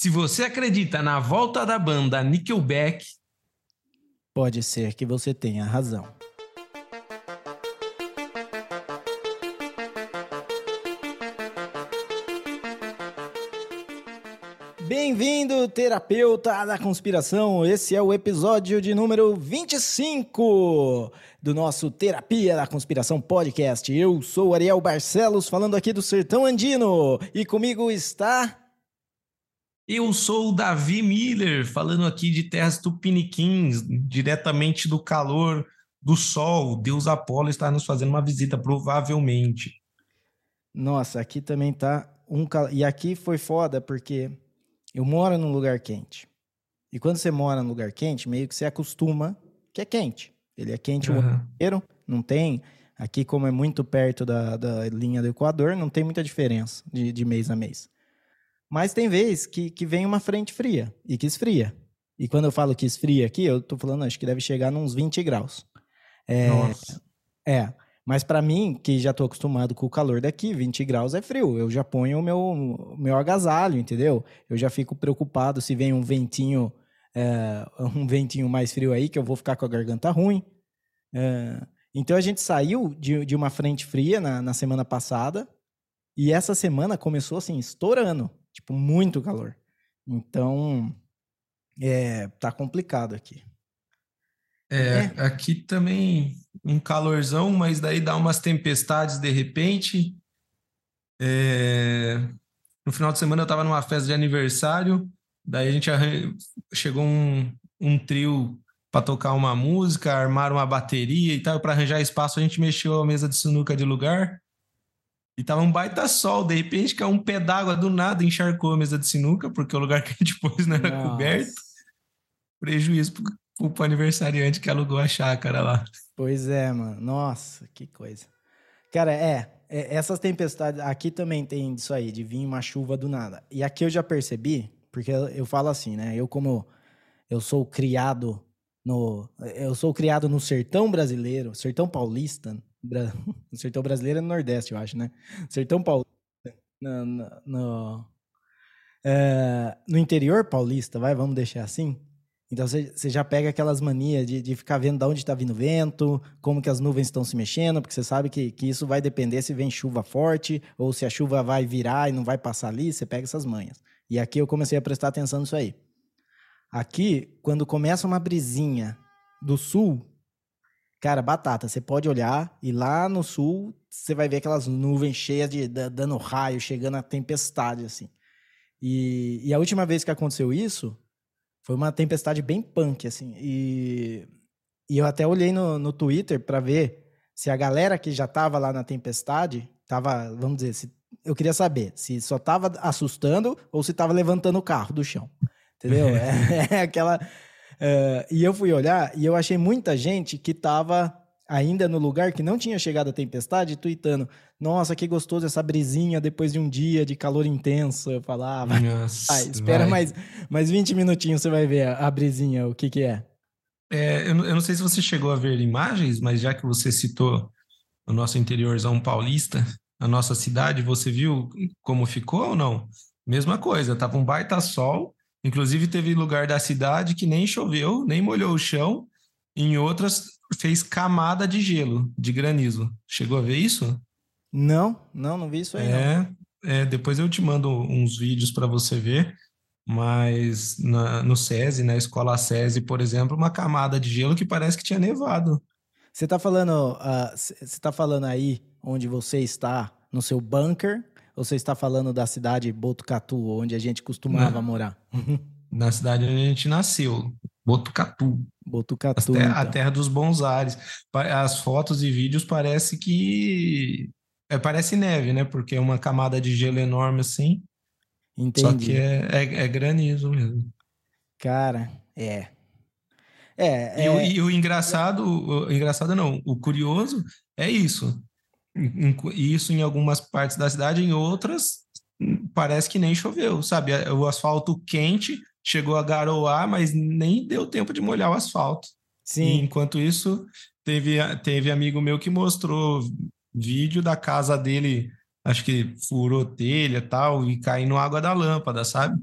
Se você acredita na volta da banda Nickelback, pode ser que você tenha razão. Bem-vindo, terapeuta da conspiração. Esse é o episódio de número 25 do nosso Terapia da Conspiração podcast. Eu sou Ariel Barcelos, falando aqui do Sertão Andino, e comigo está. Eu sou o Davi Miller, falando aqui de terras tupiniquins, diretamente do calor do sol. Deus Apolo está nos fazendo uma visita, provavelmente. Nossa, aqui também tá um cal... E aqui foi foda, porque eu moro num lugar quente. E quando você mora num lugar quente, meio que você acostuma que é quente. Ele é quente uhum. o ano inteiro, não tem. Aqui, como é muito perto da, da linha do Equador, não tem muita diferença de, de mês a mês. Mas tem vez que, que vem uma frente fria e que esfria. E quando eu falo que esfria aqui, eu tô falando, acho que deve chegar nos 20 graus. É, Nossa. É. Mas para mim, que já tô acostumado com o calor daqui, 20 graus é frio. Eu já ponho o meu, meu agasalho, entendeu? Eu já fico preocupado se vem um ventinho, é, um ventinho mais frio aí, que eu vou ficar com a garganta ruim. É, então a gente saiu de, de uma frente fria na, na semana passada, e essa semana começou assim, estourando. Tipo, muito calor. Então, é, tá complicado aqui. É, é, aqui também um calorzão, mas daí dá umas tempestades de repente. É... No final de semana eu estava numa festa de aniversário, daí a gente arran... chegou um, um trio para tocar uma música, armar uma bateria e tal, para arranjar espaço a gente mexeu a mesa de sinuca de lugar. E tava um baita sol, de repente caiu um pé d'água do nada, encharcou a mesa de sinuca, porque o lugar que a gente pôs não era Nossa. coberto. Prejuízo o aniversariante que alugou a chácara lá. Pois é, mano. Nossa, que coisa. Cara, é, é, essas tempestades, aqui também tem isso aí, de vir uma chuva do nada. E aqui eu já percebi, porque eu, eu falo assim, né? Eu como eu sou criado no eu sou criado no sertão brasileiro, sertão paulista, bra, sertão brasileiro é no Nordeste, eu acho, né? Sertão paulista, no, no, no, é, no interior paulista, vai, vamos deixar assim. Então você, já pega aquelas manias de, de ficar vendo de onde está vindo vento, como que as nuvens estão se mexendo, porque você sabe que, que isso vai depender se vem chuva forte ou se a chuva vai virar e não vai passar ali, você pega essas manhas. E aqui eu comecei a prestar atenção nisso aí. Aqui, quando começa uma brisinha do sul, cara, batata, você pode olhar e lá no sul você vai ver aquelas nuvens cheias de dando raio, chegando a tempestade assim. E, e a última vez que aconteceu isso, foi uma tempestade bem punk, assim. E, e eu até olhei no, no Twitter para ver se a galera que já tava lá na tempestade tava, vamos dizer, se, eu queria saber se só tava assustando ou se tava levantando o carro do chão. Entendeu? é, é, aquela. Uh, e eu fui olhar e eu achei muita gente que tava ainda no lugar que não tinha chegado a tempestade, tweetando: Nossa, que gostoso essa brisinha depois de um dia de calor intenso. Eu falava: ah, Nossa, espera vai. mais, mais 20 minutinhos, você vai ver a, a brisinha, o que, que é. é eu, eu, não sei se você chegou a ver imagens, mas já que você citou o nosso interiorzão paulista, a nossa cidade, você viu como ficou ou não? Mesma coisa, tava um baita sol. Inclusive, teve lugar da cidade que nem choveu, nem molhou o chão. Em outras, fez camada de gelo, de granizo. Chegou a ver isso? Não, não, não vi isso aí. É, é depois eu te mando uns vídeos para você ver. Mas na, no SESI, na escola SESI, por exemplo, uma camada de gelo que parece que tinha nevado. Você está falando, uh, você está falando aí onde você está, no seu bunker, ou você está falando da cidade Botucatu, onde a gente costumava morar? na cidade onde a gente nasceu, Botucatu. Botucatu. Terra, então. A terra dos bons ares. As fotos e vídeos parece que. É, parece neve, né? Porque é uma camada de gelo enorme assim. Entendi. Só que é, é, é granizo mesmo. Cara, é. É, e, é... O, e o engraçado, o engraçado não, o curioso é isso. Isso em algumas partes da cidade, em outras parece que nem choveu, sabe? O asfalto quente chegou a garoar, mas nem deu tempo de molhar o asfalto. Sim. E enquanto isso, teve, teve amigo meu que mostrou vídeo da casa dele, acho que furou telha e tal, e caindo água da lâmpada, sabe?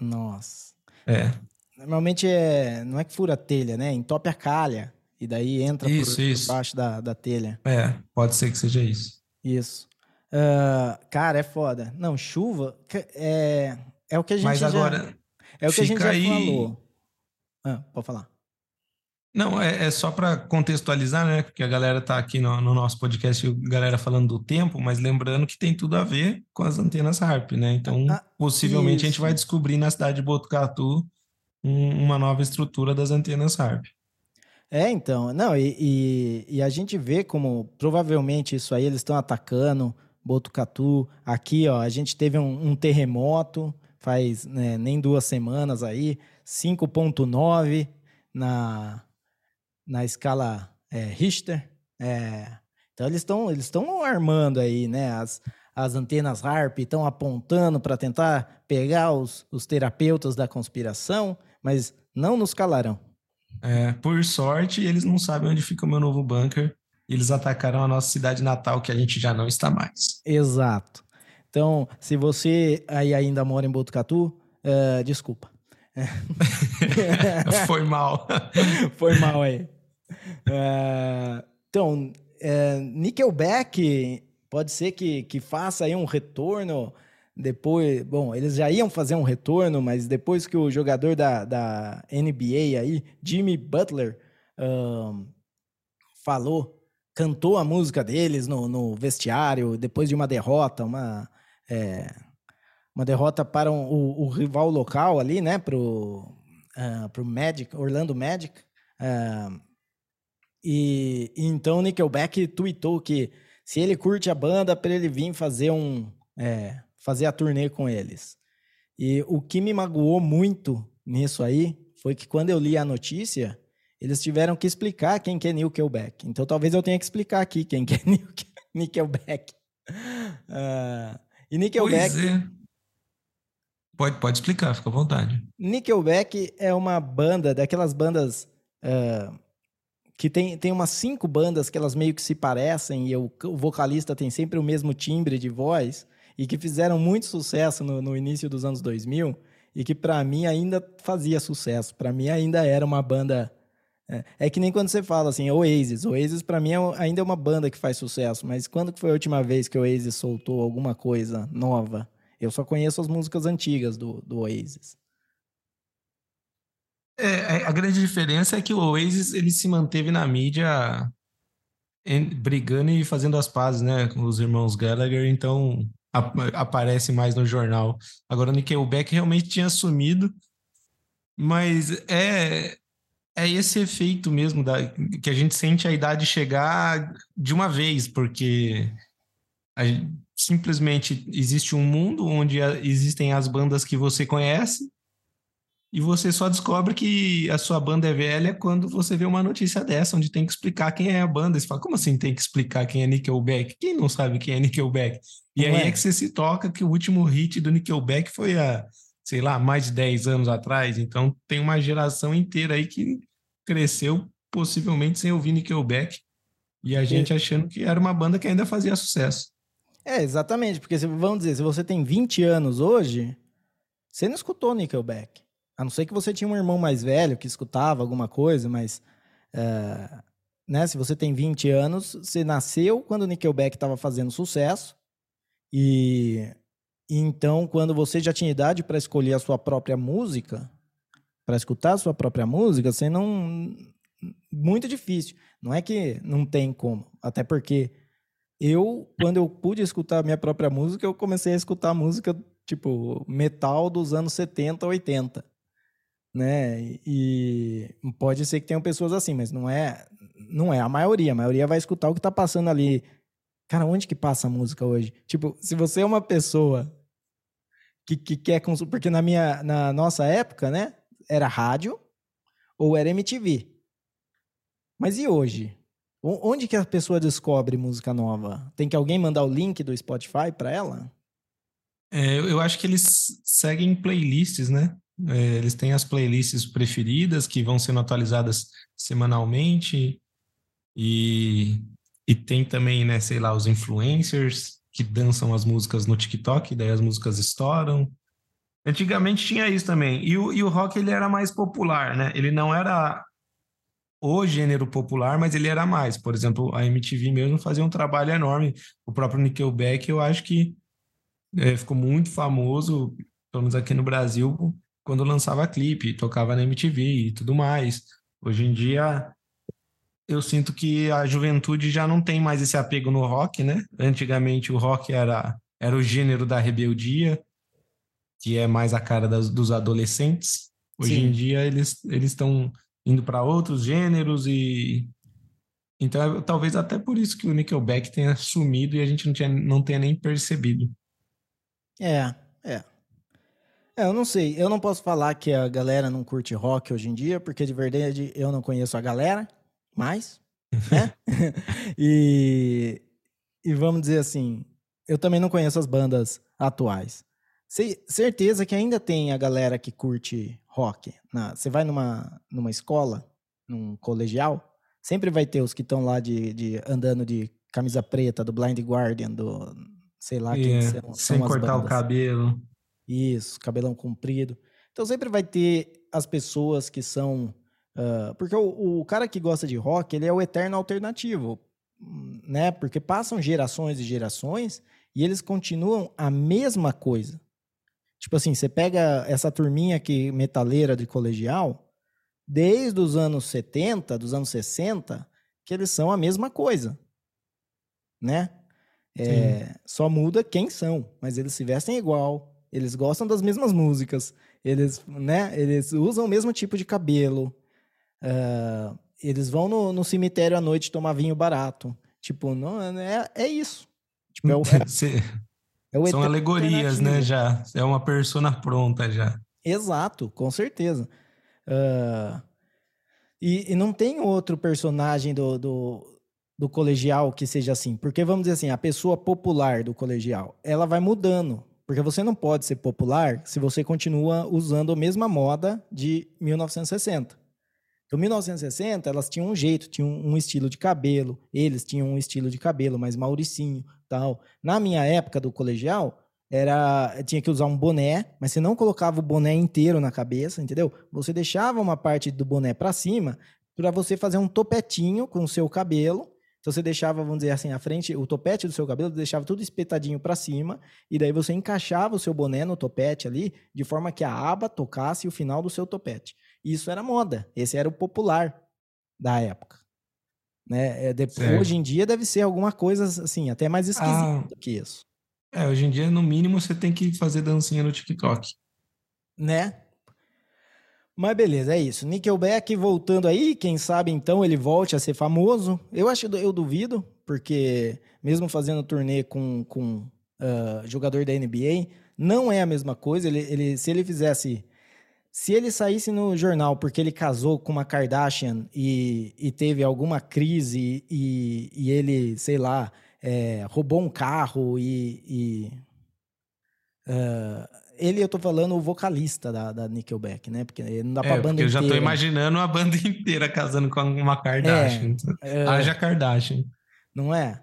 Nossa. É. Normalmente é, não é que fura telha, né? Entope a calha. E daí entra isso, por, isso. por baixo da, da telha. É, pode ser que seja isso. Isso. Uh, cara, é foda. Não, chuva é, é o que a gente Mas já, agora. É o que a gente já aí... falou. Ah, pode falar. Não, é, é só para contextualizar, né? Porque a galera tá aqui no, no, nosso podcast, a galera falando do tempo, mas lembrando que tem tudo a ver com as antenas HARP, né? Então, ah, possivelmente isso. a gente vai descobrir na cidade de Botucatu um, uma nova estrutura das antenas HARP. É, então, não, e, e, e, a gente vê como provavelmente isso aí eles estão atacando Botucatu. Aqui, ó, a gente teve um, um terremoto faz né, nem duas semanas aí, 5.9 na na escala é, Richter. É, então eles estão eles estão armando aí, né? As, as antenas HARP estão apontando para tentar pegar os, os terapeutas da conspiração, mas não nos calarão. É, por sorte, eles não sabem onde fica o meu novo bunker. Eles atacaram a nossa cidade natal, que a gente já não está mais. Exato. Então, se você aí ainda mora em Botucatu, uh, desculpa. Foi mal. Foi mal aí. Uh, então, uh, Nickelback pode ser que, que faça aí um retorno depois. Bom, eles já iam fazer um retorno, mas depois que o jogador da, da NBA aí, Jimmy Butler, uh, falou, cantou a música deles no, no vestiário depois de uma derrota, uma. É, uma derrota para um, o, o, rival local ali, né, pro, uh, pro Magic, Orlando Magic. E então o Nickelback tweetou que se ele curte a banda, para ele vir fazer um é, fazer a turnê com eles. E o que me magoou muito nisso aí foi que quando eu li a notícia, eles tiveram que explicar quem que é Nickelback. Então talvez eu tenha que explicar aqui quem que é Nickelback. Uh, e Nickelback... Pois é. Pode, pode explicar, fica à vontade. Nickelback é uma banda, daquelas bandas uh, que tem, tem umas cinco bandas que elas meio que se parecem e o, o vocalista tem sempre o mesmo timbre de voz e que fizeram muito sucesso no, no início dos anos 2000 e que para mim ainda fazia sucesso. Para mim ainda era uma banda. É, é, que nem quando você fala assim, Oasis. Oasis para mim é, ainda é uma banda que faz sucesso, mas quando foi a última vez que o Oasis soltou alguma coisa nova? Eu só conheço as músicas antigas do, do Oasis. É, a grande diferença é que o Oasis ele se manteve na mídia brigando e fazendo as pazes, né, com os irmãos Gallagher, então aparece mais no jornal. Agora o Nickelback realmente tinha sumido, mas é é esse efeito mesmo da, que a gente sente a idade chegar de uma vez, porque a, simplesmente existe um mundo onde existem as bandas que você conhece e você só descobre que a sua banda é velha quando você vê uma notícia dessa, onde tem que explicar quem é a banda. Você fala, como assim tem que explicar quem é Nickelback? Quem não sabe quem é Nickelback? E não aí é. é que você se toca que o último hit do Nickelback foi há, sei lá, mais de 10 anos atrás. Então tem uma geração inteira aí que cresceu possivelmente sem ouvir Nickelback. E a gente achando que era uma banda que ainda fazia sucesso. É, exatamente, porque vamos dizer, se você tem 20 anos hoje, você não escutou Nickelback. A não ser que você tinha um irmão mais velho que escutava alguma coisa, mas. É, né, se você tem 20 anos, você nasceu quando o Nickelback estava fazendo sucesso. E, e, então, quando você já tinha idade para escolher a sua própria música, para escutar a sua própria música, você não. Muito difícil. Não é que não tem como. Até porque eu, quando eu pude escutar a minha própria música, eu comecei a escutar música tipo metal dos anos 70, 80 né? E pode ser que tenham pessoas assim, mas não é, não é a maioria. A maioria vai escutar o que tá passando ali. Cara, onde que passa a música hoje? Tipo, se você é uma pessoa que, que quer consumir, porque na minha, na nossa época, né, era rádio ou era MTV. Mas e hoje? Onde que a pessoa descobre música nova? Tem que alguém mandar o link do Spotify para ela? É, eu acho que eles seguem playlists, né? É, eles têm as playlists preferidas que vão sendo atualizadas semanalmente e, e tem também, né, sei lá, os influencers que dançam as músicas no TikTok, daí as músicas estouram. Antigamente tinha isso também. E o, e o rock ele era mais popular, né? Ele não era o gênero popular, mas ele era mais. Por exemplo, a MTV mesmo fazia um trabalho enorme. O próprio Nickelback, eu acho que é, ficou muito famoso, pelo menos aqui no Brasil, quando lançava clipe, tocava na MTV e tudo mais. Hoje em dia, eu sinto que a juventude já não tem mais esse apego no rock, né? Antigamente o rock era, era o gênero da rebeldia, que é mais a cara das, dos adolescentes. Hoje Sim. em dia eles eles estão indo para outros gêneros e então é, talvez até por isso que o Nickelback tenha sumido e a gente não, tinha, não tenha nem percebido. É, é. É, eu não sei. Eu não posso falar que a galera não curte rock hoje em dia, porque de verdade eu não conheço a galera mais, né? e, e vamos dizer assim, eu também não conheço as bandas atuais. Sei, certeza que ainda tem a galera que curte rock. Na, você vai numa, numa escola, num colegial, sempre vai ter os que estão lá de, de andando de camisa preta, do Blind Guardian, do sei lá quem yeah, são, Sem são cortar bandas. o cabelo. Isso, cabelão comprido. Então sempre vai ter as pessoas que são. Uh, porque o, o cara que gosta de rock, ele é o eterno alternativo, né? Porque passam gerações e gerações e eles continuam a mesma coisa. Tipo assim, você pega essa turminha que metaleira de colegial, desde os anos 70, dos anos 60, que eles são a mesma coisa, né? É, só muda quem são, mas eles se vestem igual, eles gostam das mesmas músicas, eles, né, eles usam o mesmo tipo de cabelo, uh, eles vão no, no, cemitério à noite tomar vinho barato. Tipo, não, é, é isso. Tipo, é o, é, é São alegorias, né, já. É uma persona pronta já. Exato, com certeza. Uh, e, e, não tem outro personagem do, do, do, colegial que seja assim. Porque, vamos dizer assim, a pessoa popular do colegial, ela vai mudando. Porque você não pode ser popular se você continua usando a mesma moda de 1960. Então, 1960, elas tinham um jeito, tinham um estilo de cabelo, eles tinham um estilo de cabelo mais mauricinho, tal. Na minha época do colegial, era tinha que usar um boné, mas você não colocava o boné inteiro na cabeça, entendeu? Você deixava uma parte do boné para cima para você fazer um topetinho com o seu cabelo. Então você deixava, vamos dizer assim, a frente, o topete do seu cabelo, deixava tudo espetadinho para cima, e daí você encaixava o seu boné no topete ali, de forma que a aba tocasse o final do seu topete. Isso era moda, esse era o popular da época. Né? É, depois, hoje em dia deve ser alguma coisa assim, até mais esquisita ah, que isso. É, hoje em dia, no mínimo, você tem que fazer dancinha no TikTok. Né? Mas beleza, é isso. Nickelback voltando aí, quem sabe então ele volte a ser famoso. Eu acho, eu duvido, porque mesmo fazendo turnê com, com uh, jogador da NBA, não é a mesma coisa. Ele, ele, se ele fizesse se ele saísse no jornal porque ele casou com uma Kardashian e, e teve alguma crise e, e ele, sei lá, é, roubou um carro e. e uh, ele, eu tô falando o vocalista da, da Nickelback, né? Porque não dá pra é, banda inteira. Eu já tô imaginando a banda inteira casando com uma Kardashian. É, uh, Haja Kardashian. Não é?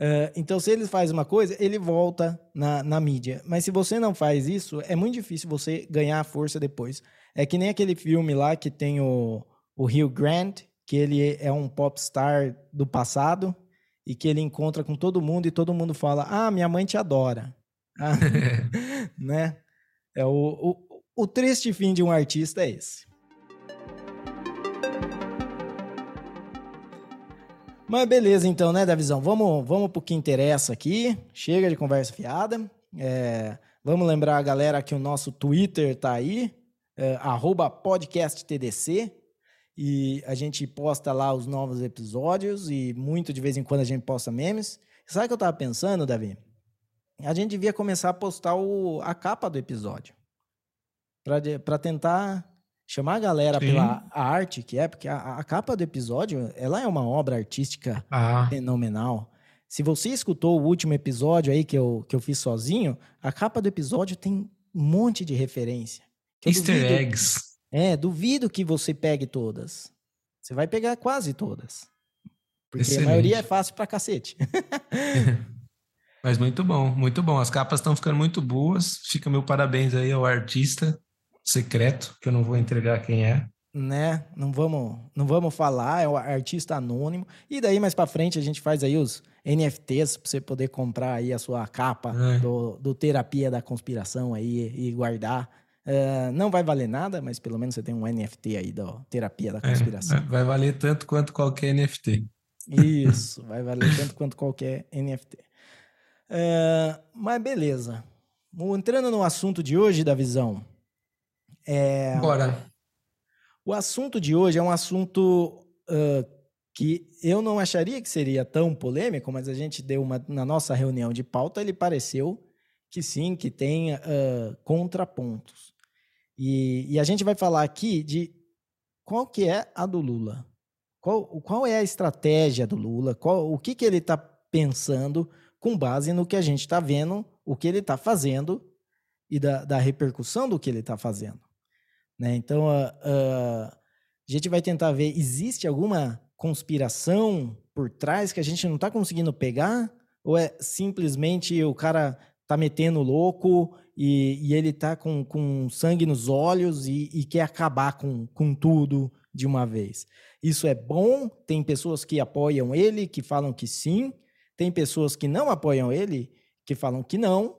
Uh, então, se ele faz uma coisa, ele volta na, na mídia. Mas se você não faz isso, é muito difícil você ganhar força depois. É que nem aquele filme lá que tem o, o Hugh Grant, que ele é um popstar do passado e que ele encontra com todo mundo e todo mundo fala: Ah, minha mãe te adora. Ah, né? É o, o, o triste fim de um artista é esse. Mas beleza, então, né, Davizão? Vamos, vamos pro que interessa aqui. Chega de conversa fiada. É, vamos lembrar a galera que o nosso Twitter tá aí, é, podcasttdc. E a gente posta lá os novos episódios e muito de vez em quando a gente posta memes. Sabe o que eu tava pensando, Davi? A gente devia começar a postar o, a capa do episódio. para tentar chamar a galera Sim. pela arte que é, porque a, a, capa do episódio, ela é uma obra artística ah. fenomenal. Se você escutou o último episódio aí que eu, que eu fiz sozinho, a capa do episódio tem um monte de referência. Easter duvido, eggs. É, duvido que você pegue todas. Você vai pegar quase todas. Porque Excelente. a maioria é fácil pra cacete. Mas muito bom, muito bom. As capas estão ficando muito boas. Fica meu parabéns aí ao artista secreto, que eu não vou entregar quem é. Né? Não vamos, não vamos falar, é o artista anônimo. E daí mais para frente a gente faz aí os NFTs para você poder comprar aí a sua capa é. do, do Terapia da Conspiração aí e guardar. Uh, não vai valer nada, mas pelo menos você tem um NFT aí da Terapia da é, Conspiração. É, vai valer tanto quanto qualquer NFT. Isso, vai valer tanto quanto qualquer NFT. Uh, mas beleza. Entrando no assunto de hoje da visão. É, Bora. O assunto de hoje é um assunto uh, que eu não acharia que seria tão polêmico, mas a gente deu uma na nossa reunião de pauta, ele pareceu que sim, que tem uh, contrapontos. E, e, a gente vai falar aqui de qual que é a do Lula. Qual, qual é a estratégia do Lula? Qual, o que, que ele está pensando com base no que a gente está vendo, o que ele está fazendo e da, da, repercussão do que ele está fazendo. Né? Então, uh, uh, a gente vai tentar ver, existe alguma conspiração por trás que a gente não está conseguindo pegar? Ou é simplesmente o cara tá metendo louco e, e ele tá com, com sangue nos olhos e, e, quer acabar com, com tudo de uma vez? Isso é bom? Tem pessoas que apoiam ele, que falam que sim, tem pessoas que não apoiam ele, que falam que não,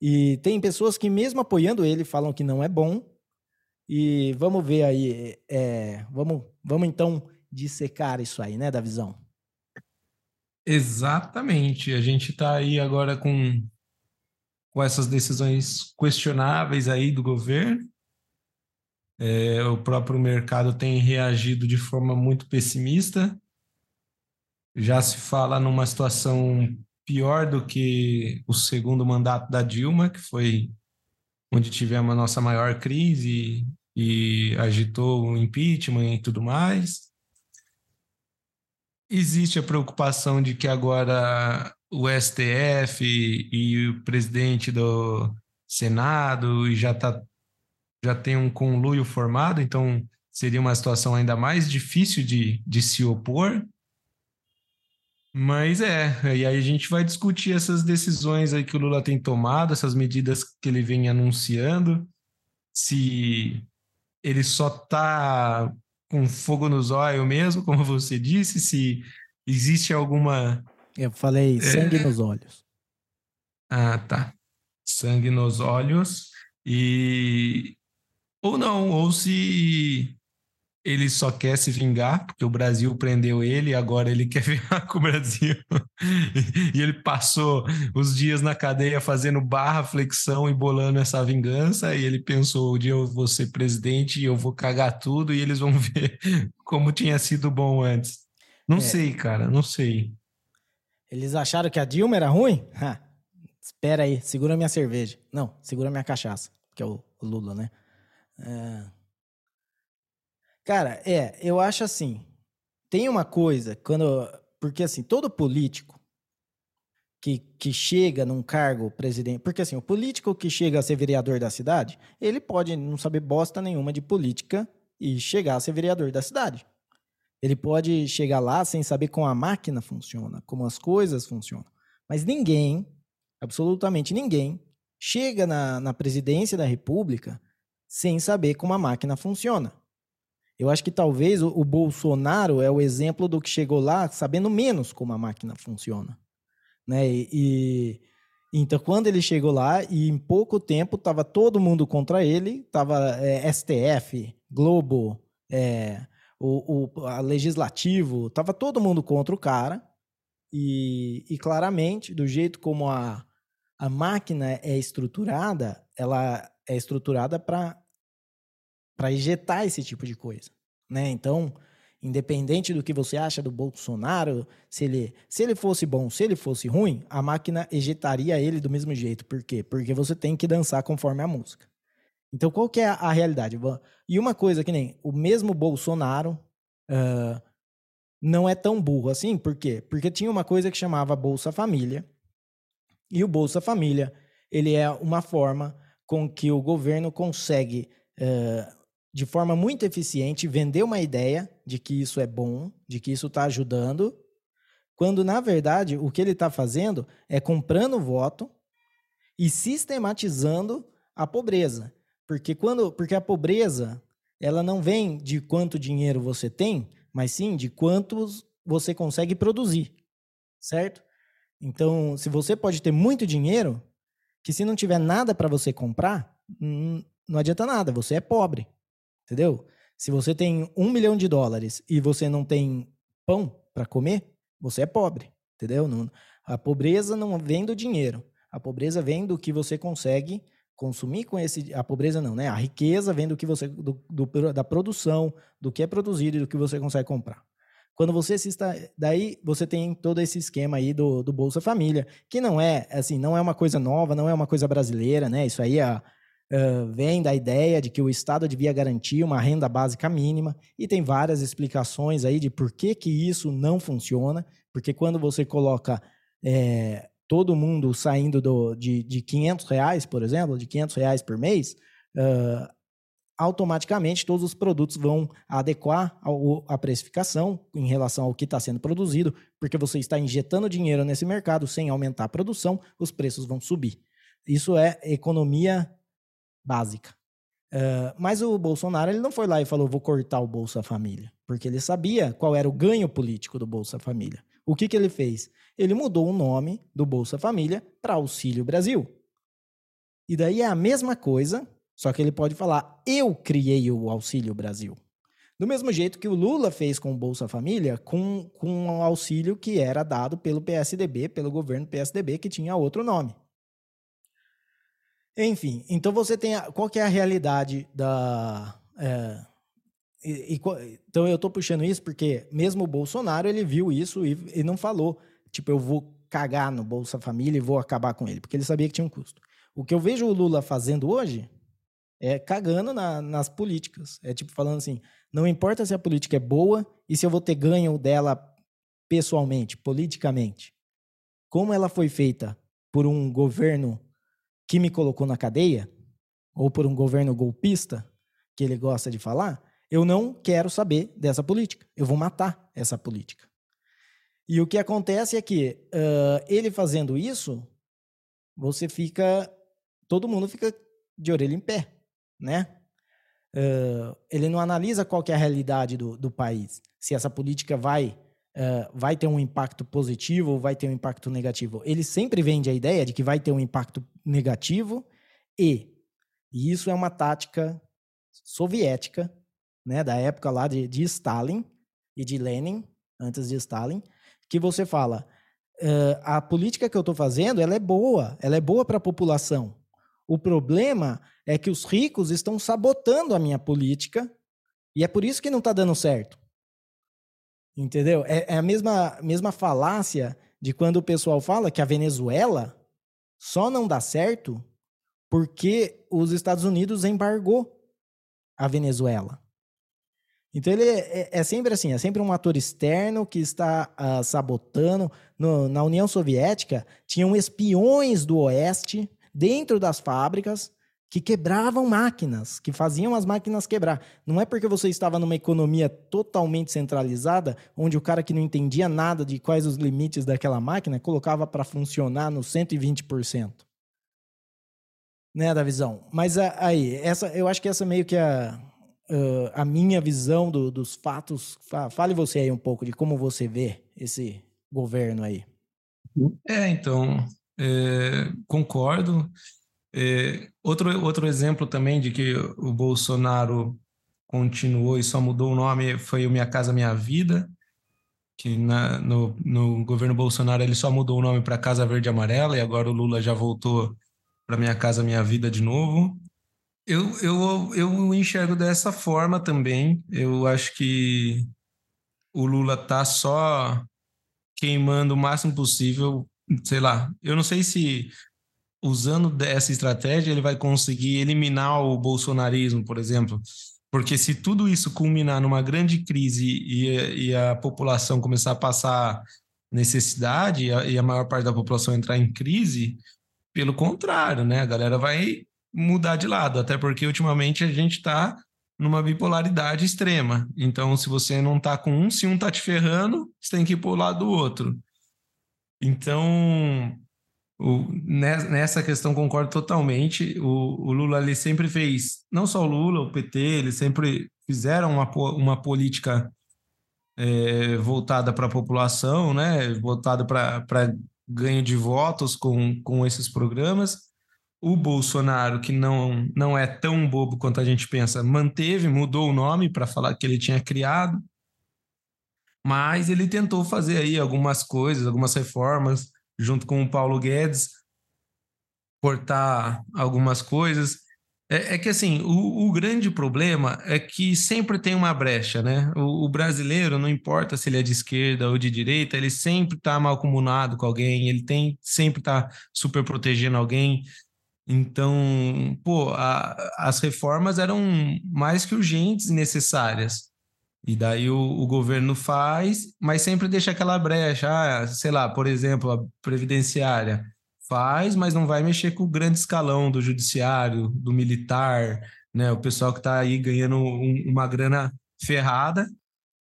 e tem pessoas que, mesmo apoiando ele, falam que não é bom. E vamos ver aí, é, vamos, vamos então dissecar isso aí, né, da visão. Exatamente. A gente está aí agora com, com essas decisões questionáveis aí do governo. É, o próprio mercado tem reagido de forma muito pessimista. Já se fala numa situação pior do que o segundo mandato da Dilma, que foi onde tivemos a nossa maior crise e, agitou o impeachment e tudo mais existe a preocupação de que agora o STF e, o presidente do Senado já tá já tem um conluio formado, então seria uma situação ainda mais difícil de, de se opor. Mas é, e aí a gente vai discutir essas decisões aí que o Lula tem tomado, essas medidas que ele vem anunciando, se ele só está com fogo nos olhos mesmo, como você disse, se existe alguma. Eu falei é. sangue é... nos olhos. Ah, tá. Sangue nos olhos. E. Ou não, ou se ele só quer se vingar, porque o Brasil prendeu ele e agora ele quer vingar com o Brasil. e ele passou os dias na cadeia fazendo barra, flexão e bolando essa vingança. E ele pensou: o dia eu vou ser presidente e eu vou cagar tudo e eles vão ver como tinha sido bom antes. Não é. sei, cara, não sei. Eles acharam que a Dilma era ruim? Ha, espera aí, segura minha cerveja. Não, segura minha cachaça, que é o Lula, né? É... Cara, é, eu acho assim. Tem uma coisa, quando. Porque assim, todo político que, que chega num cargo presidente. Porque assim, o político que chega a ser vereador da cidade, ele pode não saber bosta nenhuma de política e chegar a ser vereador da cidade. Ele pode chegar lá sem saber como a máquina funciona, como as coisas funcionam. Mas ninguém, absolutamente ninguém, chega na, na presidência da República sem saber como a máquina funciona. Eu acho que talvez o, o, Bolsonaro é o exemplo do que chegou lá sabendo menos como a máquina funciona. Né? E, e então, quando ele chegou lá, e em pouco tempo estava todo mundo contra ele, estava é, STF, Globo, é, o, o Legislativo, estava todo mundo contra o cara. E, e claramente, do jeito como a, a máquina é estruturada, ela é estruturada para para injetar esse tipo de coisa, né? Então, independente do que você acha do Bolsonaro, se ele, se ele fosse bom, se ele fosse ruim, a máquina ejetaria ele do mesmo jeito. Por quê? Porque você tem que dançar conforme a música. Então, qual que é a, realidade? E uma coisa que nem o mesmo Bolsonaro uh, não é tão burro assim, por quê? Porque tinha uma coisa que chamava Bolsa Família, e o Bolsa Família, ele é uma forma com que o governo consegue uh, de forma muito eficiente, vender uma ideia de que isso é bom, de que isso está ajudando, Quando, na verdade, o que ele está fazendo é comprando voto e sistematizando a pobreza. Porque, quando, porque a pobreza ela não vem de quanto dinheiro você tem, mas sim de quantos você consegue produzir, certo? Então, se você pode ter muito dinheiro, que se não tiver nada para você comprar, hum, não adianta nada, você é pobre, entendeu? Se você tem um milhão de dólares e você não tem pão para comer, você é pobre, entendeu? Não, a pobreza não vem do dinheiro, a pobreza vem do que você consegue consumir com esse. A pobreza não, né? A riqueza vem do que você. Do, do, da produção, do que é produzido e do que você consegue comprar. Quando você se está, daí você tem todo esse esquema aí do, do Bolsa Família, que não é assim, não é uma coisa nova, não é uma coisa brasileira, né? Isso aí é, vem da ideia de que o Estado devia garantir uma renda básica mínima e tem várias explicações aí de por que que isso não funciona, porque quando você coloca é, todo mundo saindo do, de, de 500 reais, por exemplo, de 500 reais por mês, uh, automaticamente todos os produtos vão adequar ao, a precificação em relação ao que está sendo produzido, porque você está injetando dinheiro nesse mercado sem aumentar a produção, os preços vão subir. Isso é economia básica. Uh, mas o Bolsonaro ele não foi lá e falou vou cortar o Bolsa Família, porque ele sabia qual era o ganho político do Bolsa Família. O que, que ele fez? ele mudou o nome do Bolsa Família para Auxílio Brasil. E daí é a mesma coisa, só que ele pode falar: eu criei o Auxílio Brasil. Do mesmo jeito que o Lula fez com o Bolsa Família, com, com um auxílio que era dado pelo PSDB, pelo governo PSDB, que tinha outro nome. Enfim, então você tem. A, qual que é a realidade da. É, e, e, então eu estou puxando isso porque mesmo o Bolsonaro ele viu isso e, e não falou tipo, eu vou cagar no Bolsa Família e vou acabar com ele, porque ele sabia que tinha um custo. O que eu vejo o Lula fazendo hoje é cagando na, nas políticas. É tipo falando assim: não importa se a política é boa e se eu vou ter ganho dela pessoalmente, politicamente. Como ela foi feita por um governo que me colocou na cadeia, ou por um governo golpista, que ele gosta de falar, eu não quero saber dessa política. Eu vou matar essa política. E o que acontece é que uh, ele fazendo isso, você fica. Todo mundo fica de orelha em pé, né? Uh, ele não analisa qual é a realidade do, do país. Se essa política vai, uh, vai ter um impacto positivo ou vai ter um impacto negativo. Ele sempre vende a ideia de que vai ter um impacto negativo e, e isso é uma tática soviética, né, da época lá de, de Stalin e de Lenin, antes de Stalin, que você fala, uh, a política que eu estou fazendo, ela é boa, ela é boa para a população. O problema é que os ricos estão sabotando a minha política e é por isso que não está dando certo. Entendeu? É, é, a mesma, mesma falácia de quando o pessoal fala que a Venezuela só não dá certo porque os Estados Unidos embargou a Venezuela. Então ele é, é, é, sempre assim, é sempre um ator externo que está uh, sabotando. No, na União Soviética tinham espiões do Oeste dentro das fábricas que quebravam máquinas, que faziam as máquinas quebrar. Não é porque você estava numa economia totalmente centralizada, onde o cara que não entendia nada de quais os limites daquela máquina colocava para funcionar no 120%. Né, da visão. Mas aí, essa, eu acho que essa meio que é uh, a minha visão do, dos fatos. Fale você aí um pouco de como você vê esse governo aí. É, então, é, concordo. É, outro, outro exemplo também de que o Bolsonaro continuou e só mudou o nome foi o Minha Casa Minha Vida, que na, no, no governo Bolsonaro ele só mudou o nome para Casa Verde Amarela e agora o Lula já voltou para Minha Casa Minha Vida de novo. Eu, eu, eu enxergo dessa forma também. Eu acho que o Lula tá só queimando o máximo possível, sei lá. Eu não sei se usando dessa estratégia ele vai conseguir eliminar o bolsonarismo, por exemplo. Porque se tudo isso culminar numa grande crise e, e a população começar a passar necessidade e a, e a maior parte da população entrar em crise, pelo contrário, né? A galera vai mudar de lado, até porque ultimamente a gente está numa bipolaridade extrema. Então, se você não está com um, se um está te ferrando, você tem que ir para o lado do outro. Então, o, nessa questão concordo totalmente. O, o, Lula ele sempre fez, não só o Lula, o PT, eles sempre fizeram uma, uma política é, voltada para a população, né? voltada para ganho de votos com, com esses programas. O Bolsonaro, que não, não é tão bobo quanto a gente pensa, manteve, mudou o nome para falar que ele tinha criado, mas ele tentou fazer aí algumas coisas, algumas reformas, junto com o Paulo Guedes, cortar algumas coisas. É, é que assim, o, o, grande problema é que sempre tem uma brecha, né? O, o, brasileiro, não importa se ele é de esquerda ou de direita, ele sempre está mal comunado com alguém, ele tem sempre está super protegendo alguém. Então, pô, a, as reformas eram mais que urgentes e necessárias. E daí o, o, governo faz, mas sempre deixa aquela brecha. Ah, sei lá, por exemplo, a previdenciária faz, mas não vai mexer com o grande escalão do judiciário, do militar, né? O pessoal que está aí ganhando um, uma grana ferrada.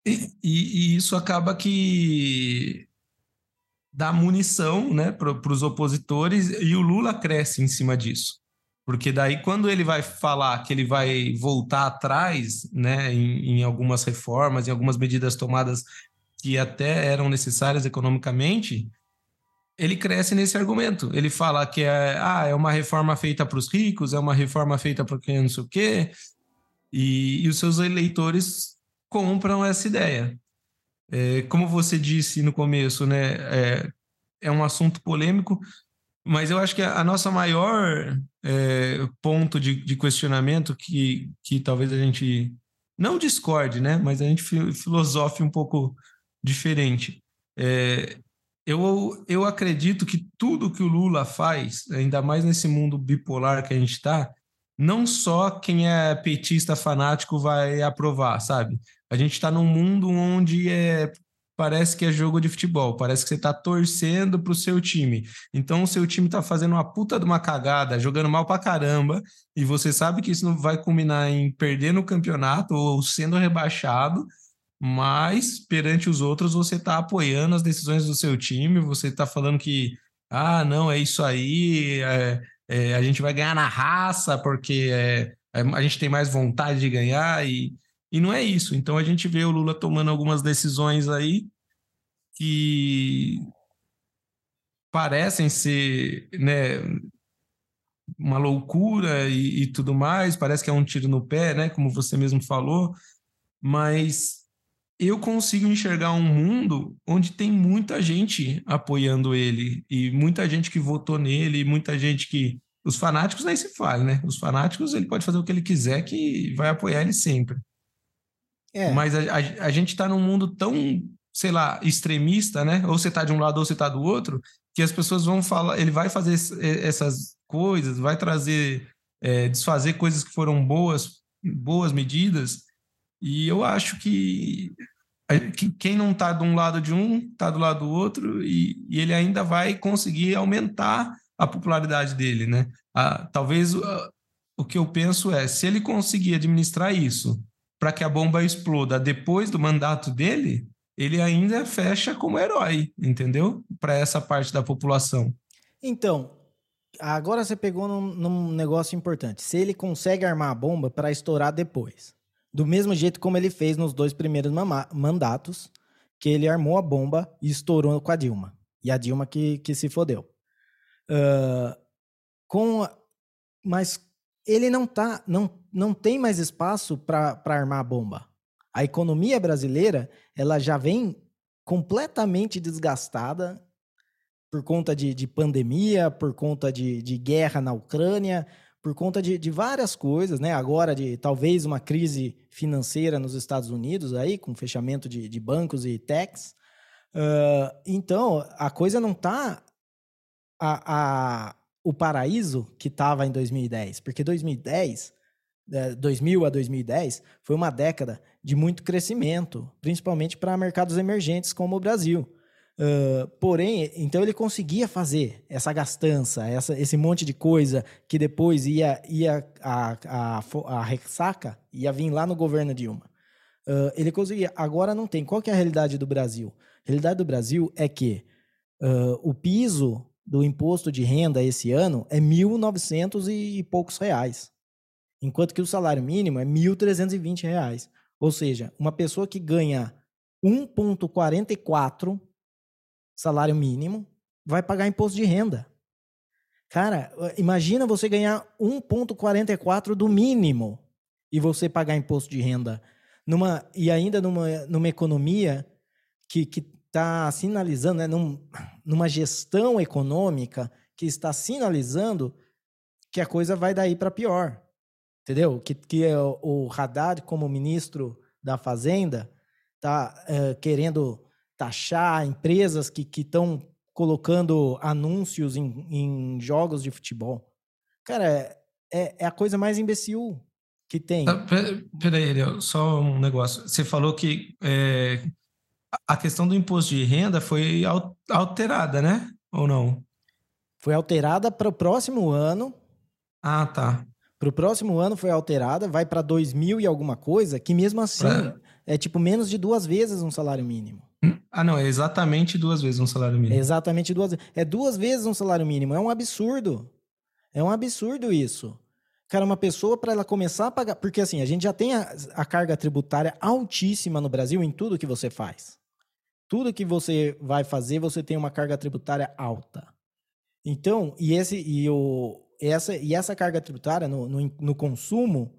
E, e, e, isso acaba que dá munição né, para os opositores e o Lula cresce em cima disso. Porque daí, quando ele vai falar que ele vai voltar atrás né, em, em algumas reformas, em algumas medidas tomadas que até eram necessárias economicamente, ele cresce nesse argumento. Ele fala que é, ah, é uma reforma feita para os ricos, é uma reforma feita para quem não sei o quê, e, e, os seus eleitores compram essa ideia. É, como você disse no começo, né, é, é um assunto polêmico, mas eu acho que a, nossa maior é, ponto de, de, questionamento que, que talvez a gente não discorde, né? Mas a gente filosofe um pouco diferente. É, eu, eu acredito que tudo que o Lula faz, ainda mais nesse mundo bipolar que a gente está, não só quem é petista fanático vai aprovar, sabe? A gente está num mundo onde é parece que é jogo de futebol, parece que você está torcendo para o seu time. Então o seu time está fazendo uma puta de uma cagada, jogando mal para caramba, e você sabe que isso não vai culminar em perder no campeonato ou sendo rebaixado, mas perante os outros você está apoiando as decisões do seu time, você está falando que ah, não, é isso aí, é, é, a gente vai ganhar na raça porque é, a gente tem mais vontade de ganhar e e não é isso. Então a gente vê o Lula tomando algumas decisões aí que parecem ser né, uma loucura e, e, tudo mais, parece que é um tiro no pé, né, como você mesmo falou, mas eu consigo enxergar um mundo onde tem muita gente apoiando ele e muita gente que votou nele, muita gente que os fanáticos nem se fala, né? Os fanáticos ele pode fazer o que ele quiser que vai apoiar ele sempre. É. Mas a, a, a gente está num mundo tão, sei lá, extremista, né? Ou você está de um lado ou você está do outro, que as pessoas vão falar, ele vai fazer essas coisas, vai trazer, é, desfazer coisas que foram boas, boas medidas. E eu acho que, que quem não está de um lado de um, está do lado do outro, e, e, ele ainda vai conseguir aumentar a popularidade dele, né? Ah, talvez o que eu penso é, se ele conseguir administrar isso para que a bomba exploda depois do mandato dele, ele ainda fecha como herói, entendeu? Para essa parte da população. Então, agora você pegou num, num negócio importante. Se ele consegue armar a bomba para estourar depois, do mesmo jeito como ele fez nos dois primeiros mandatos, que ele armou a bomba e estourou com a Dilma. E a Dilma que, que se fodeu. Uh, com, mas ele não tá, não, não tem mais espaço para armar a bomba. A economia brasileira ela já vem completamente desgastada por conta de, de pandemia, por conta de, de, guerra na Ucrânia, por conta de, de, várias coisas, né? Agora de talvez uma crise financeira nos Estados Unidos aí, com fechamento de, de bancos e techs. Uh, então, a coisa não está a, a, o paraíso que estava em 2010, porque 2010, 2000 a 2010, foi uma década de muito crescimento, principalmente para mercados emergentes como o Brasil. Uh, porém, então ele conseguia fazer essa gastança, essa, esse monte de coisa que depois ia, ia a, a, a ressaca ia vir lá no governo Dilma. Uh, ele conseguia. Agora não tem. Qual que é a realidade do Brasil? A realidade do Brasil é que Uh, o piso do imposto de renda esse ano é 1.900 e poucos reais, enquanto que o salário mínimo é 1.320 reais. Ou seja, uma pessoa que ganha 1,44 salário mínimo vai pagar imposto de renda. Cara, imagina você ganhar 1,44 do mínimo e você pagar imposto de renda numa e ainda numa, numa economia que está sinalizando, né, num, numa gestão econômica que está sinalizando que a coisa vai daí para pior, entendeu? Que, que é o, Haddad, como ministro da Fazenda, está é, eh, querendo taxar empresas que estão colocando anúncios em, em, jogos de futebol. Cara, é, é a coisa mais imbecil que tem. Ah, peraí, só um negócio. Você falou que é, a questão do imposto de renda foi alterada, né? Ou não? Foi alterada para o próximo ano. Ah, tá. Para o próximo ano foi alterada, vai para dois mil e alguma coisa, que mesmo assim pra... é tipo menos de duas vezes um salário mínimo. Ah, não, é exatamente duas vezes um salário mínimo. É exatamente duas vezes. É duas vezes um salário mínimo. É um absurdo. É um absurdo isso. Cara, uma pessoa para ela começar a pagar. Porque assim, a gente já tem a, a, carga tributária altíssima no Brasil em tudo que você faz. Tudo que você vai fazer, você tem uma carga tributária alta. Então, e, esse, e, o, essa, e essa carga tributária no, no, no consumo,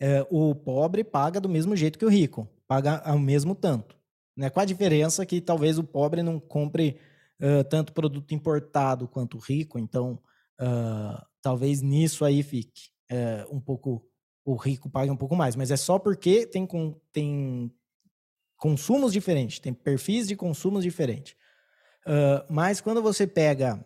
é, o pobre paga do mesmo jeito que o rico, paga ao mesmo tanto. Né? Com a diferença que talvez o pobre não compre uh, tanto produto importado quanto o rico, então uh, talvez nisso aí fique é, um pouco o rico paga um pouco mais, mas é só porque tem, com, tem consumos diferentes, tem perfis de consumos diferentes. Uh, mas quando você pega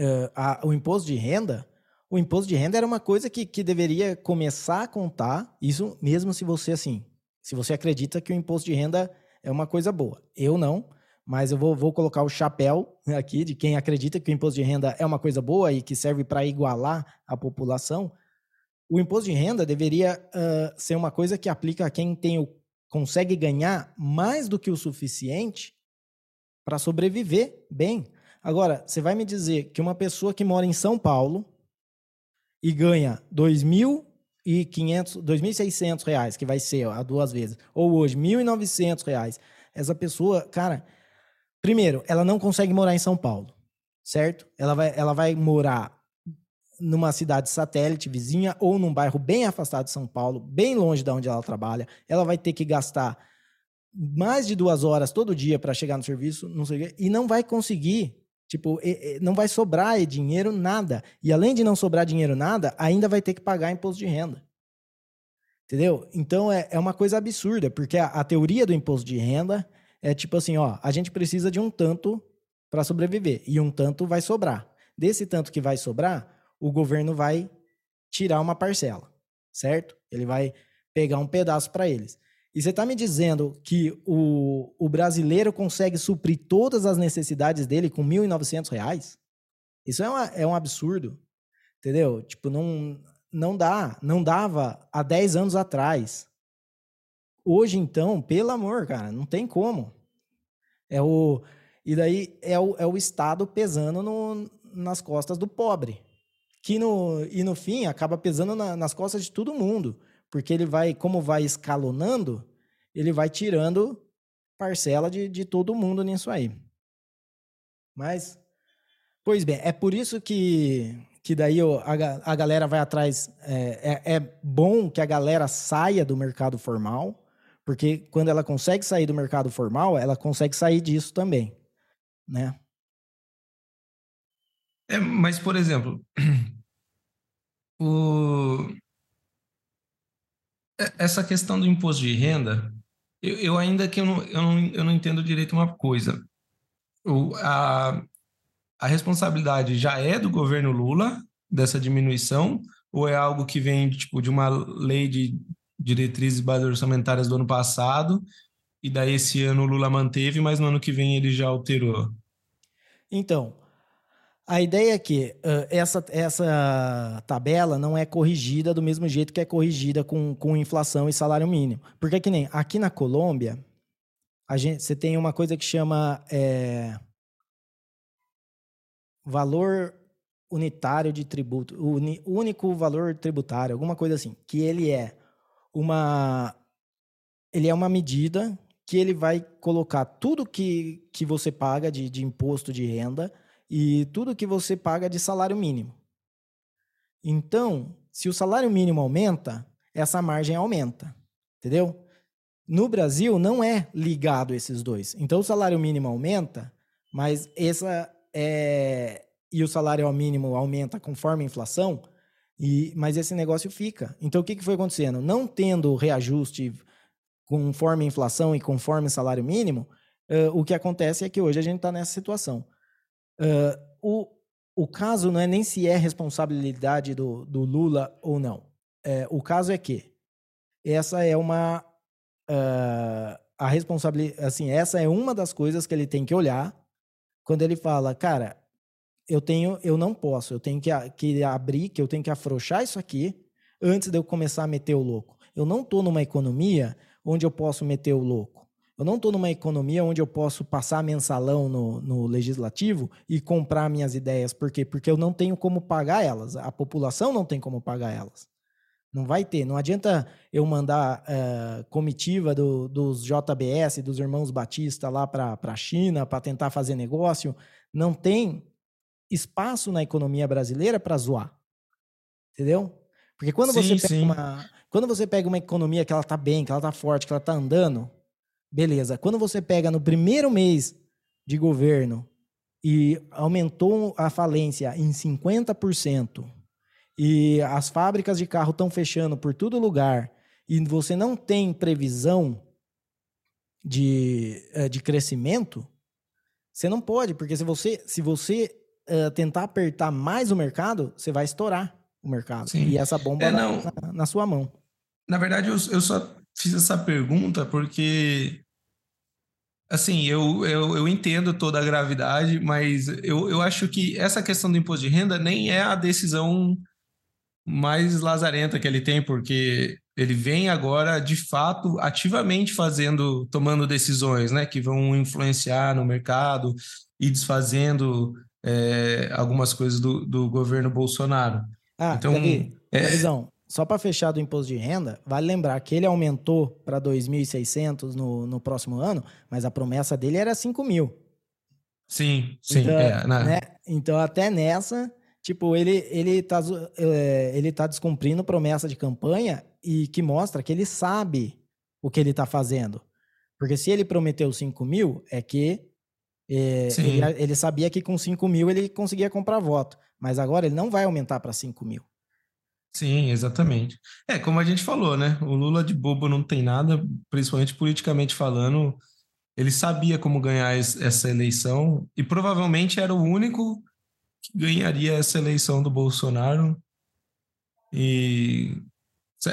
uh, a, o imposto de renda, o imposto de renda era uma coisa que, que deveria começar a contar, isso mesmo se você, assim, se você acredita que o imposto de renda é uma coisa boa. Eu não, mas eu vou, vou colocar o chapéu aqui de quem acredita que o imposto de renda é uma coisa boa e que serve para igualar a população. O imposto de renda deveria uh, ser uma coisa que aplica a quem tem o, consegue ganhar mais do que o suficiente para sobreviver bem. Agora, você vai me dizer que uma pessoa que mora em São Paulo e ganha R$ 2.500, 2.600 reais, que vai ser a duas vezes, ou hoje 1.900 reais, essa pessoa, cara, Primeiro, ela não consegue morar em São Paulo, certo? Ela vai, ela vai morar numa cidade satélite vizinha ou num bairro bem afastado de São Paulo, bem longe de onde ela trabalha. Ela vai ter que gastar mais de duas horas todo dia para chegar no serviço, não sei, e não vai conseguir, tipo, não vai sobrar dinheiro nada. E além de não sobrar dinheiro nada, ainda vai ter que pagar imposto de renda. Entendeu? Então é, é uma coisa absurda, porque a, a teoria do imposto de renda é tipo assim, ó, a gente precisa de um tanto para sobreviver e um tanto vai sobrar. Desse tanto que vai sobrar, o governo vai tirar uma parcela, certo? Ele vai pegar um pedaço para eles. E você está me dizendo que o, o brasileiro consegue suprir todas as necessidades dele com R$ 1.900? Isso é, uma, é um absurdo, entendeu? Tipo, não, não dá, não dava há 10 anos atrás. Hoje, então, pelo amor, cara, não tem como. É o, e daí é o, é o Estado pesando no, nas costas do pobre. Que no, e no fim acaba pesando na, nas costas de todo mundo. Porque ele vai, como vai escalonando, ele vai tirando parcela de, de todo mundo nisso aí. Mas, pois bem, é por isso que, que daí a, a galera vai atrás. É, é, é bom que a galera saia do mercado formal porque quando ela consegue sair do mercado formal, ela consegue sair disso também, né? É, mas, por exemplo, o... essa questão do imposto de renda, eu, eu ainda que eu não, eu, não, eu não entendo direito uma coisa. O, a, a responsabilidade já é do governo Lula, dessa diminuição, ou é algo que vem tipo, de uma lei de diretrizes básicas orçamentárias do ano passado, e daí esse ano o Lula manteve, mas no ano que vem ele já alterou. Então, a ideia é que uh, essa, essa tabela não é corrigida do mesmo jeito que é corrigida com, com inflação e salário mínimo. Porque que nem aqui na Colômbia, a gente, você tem uma coisa que chama é, valor unitário de tributo, uni, único valor tributário, alguma coisa assim, que ele é uma ele é uma medida que ele vai colocar tudo que, que você paga de, de imposto de renda e tudo que você paga de salário mínimo. Então, se o salário mínimo aumenta, essa margem aumenta, entendeu? No Brasil não é ligado esses dois. Então o salário mínimo aumenta, mas essa é e o salário mínimo aumenta conforme a inflação, e mas esse negócio fica. Então o que, que foi acontecendo? Não tendo reajuste conforme a inflação e conforme o salário mínimo, uh, o que acontece é que hoje a gente está nessa situação. Uh, o, o caso não é nem se é responsabilidade do, do Lula ou não. É, o caso é que essa é uma uh, a responsabilidade, assim, essa é uma das coisas que ele tem que olhar quando ele fala, cara, eu tenho, eu não posso, eu tenho que, que abrir, que eu tenho que afrouxar isso aqui antes de eu começar a meter o louco. Eu não estou numa economia onde eu posso meter o louco. Eu não estou numa economia onde eu posso passar mensalão no, no, legislativo e comprar minhas ideias. Por quê? Porque eu não tenho como pagar elas. A população não tem como pagar elas. Não vai ter. Não adianta eu mandar uh, comitiva do, dos JBS, dos irmãos Batista lá para a China para tentar fazer negócio. Não tem espaço na economia brasileira para zoar. Entendeu? Porque quando sim, você pega uma quando você pega uma economia que ela tá bem, que ela tá forte, que ela tá andando, beleza. Quando você pega no primeiro mês de governo e aumentou a falência em 50%, e as fábricas de carro estão fechando por todo lugar, e você não tem previsão de, eh, de crescimento, você não pode, porque se você, se você uh, tentar apertar mais o mercado, você vai estourar o mercado. Sim. E essa bomba é, na, na, na, sua mão. Na verdade, eu, eu só fiz essa pergunta porque assim, eu, eu, eu entendo toda a gravidade, mas eu, eu acho que essa questão do imposto de renda nem é a decisão mais lazarenta que ele tem, porque ele vem agora, de fato, ativamente fazendo, tomando decisões, né, que vão influenciar no mercado e desfazendo é, algumas coisas do, do governo Bolsonaro. Ah, então, Davi, é... Visão, só para fechar do imposto de renda, vale lembrar que ele aumentou para 2.600 no, no próximo ano, mas a promessa dele era 5 mil. Sim, sim. Então, é, né? né? então até nessa, tipo, ele, ele, tá, é, ele tá descumprindo promessa de campanha e que mostra que ele sabe o que ele está fazendo. Porque se ele prometeu 5 mil, é que é, ele, ele, sabia que com 5 mil ele conseguia comprar voto. Mas agora ele não vai aumentar para 5 mil. Sim, exatamente. É, como a gente falou, né? O Lula de bobo não tem nada, principalmente politicamente falando. Ele sabia como ganhar essa eleição e provavelmente era o único que ganharia essa eleição do Bolsonaro. E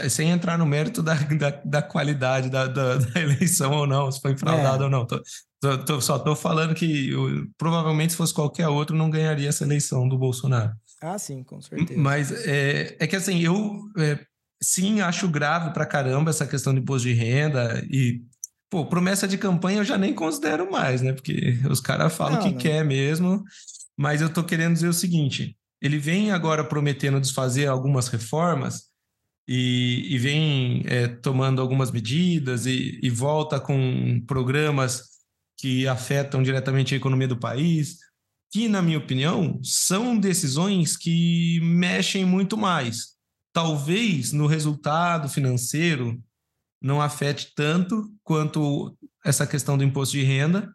sem entrar no mérito da, da, da qualidade da, da, da, eleição ou não, se foi fraudado é. ou não. Tô, tô, tô, só estou falando que eu, provavelmente se fosse qualquer outro não ganharia essa eleição do Bolsonaro. Ah, sim, com certeza. Mas é, é que assim, eu é, sim acho grave pra caramba essa questão do imposto de renda e, pô, promessa de campanha eu já nem considero mais, né? Porque os caras falam o que não. quer mesmo, mas eu tô querendo dizer o seguinte, ele vem agora prometendo desfazer algumas reformas e, e vem é, tomando algumas medidas e, e volta com programas que afetam diretamente a economia do país, que, na minha opinião, são decisões que mexem muito mais. Talvez no resultado financeiro não afete tanto quanto essa questão do imposto de renda.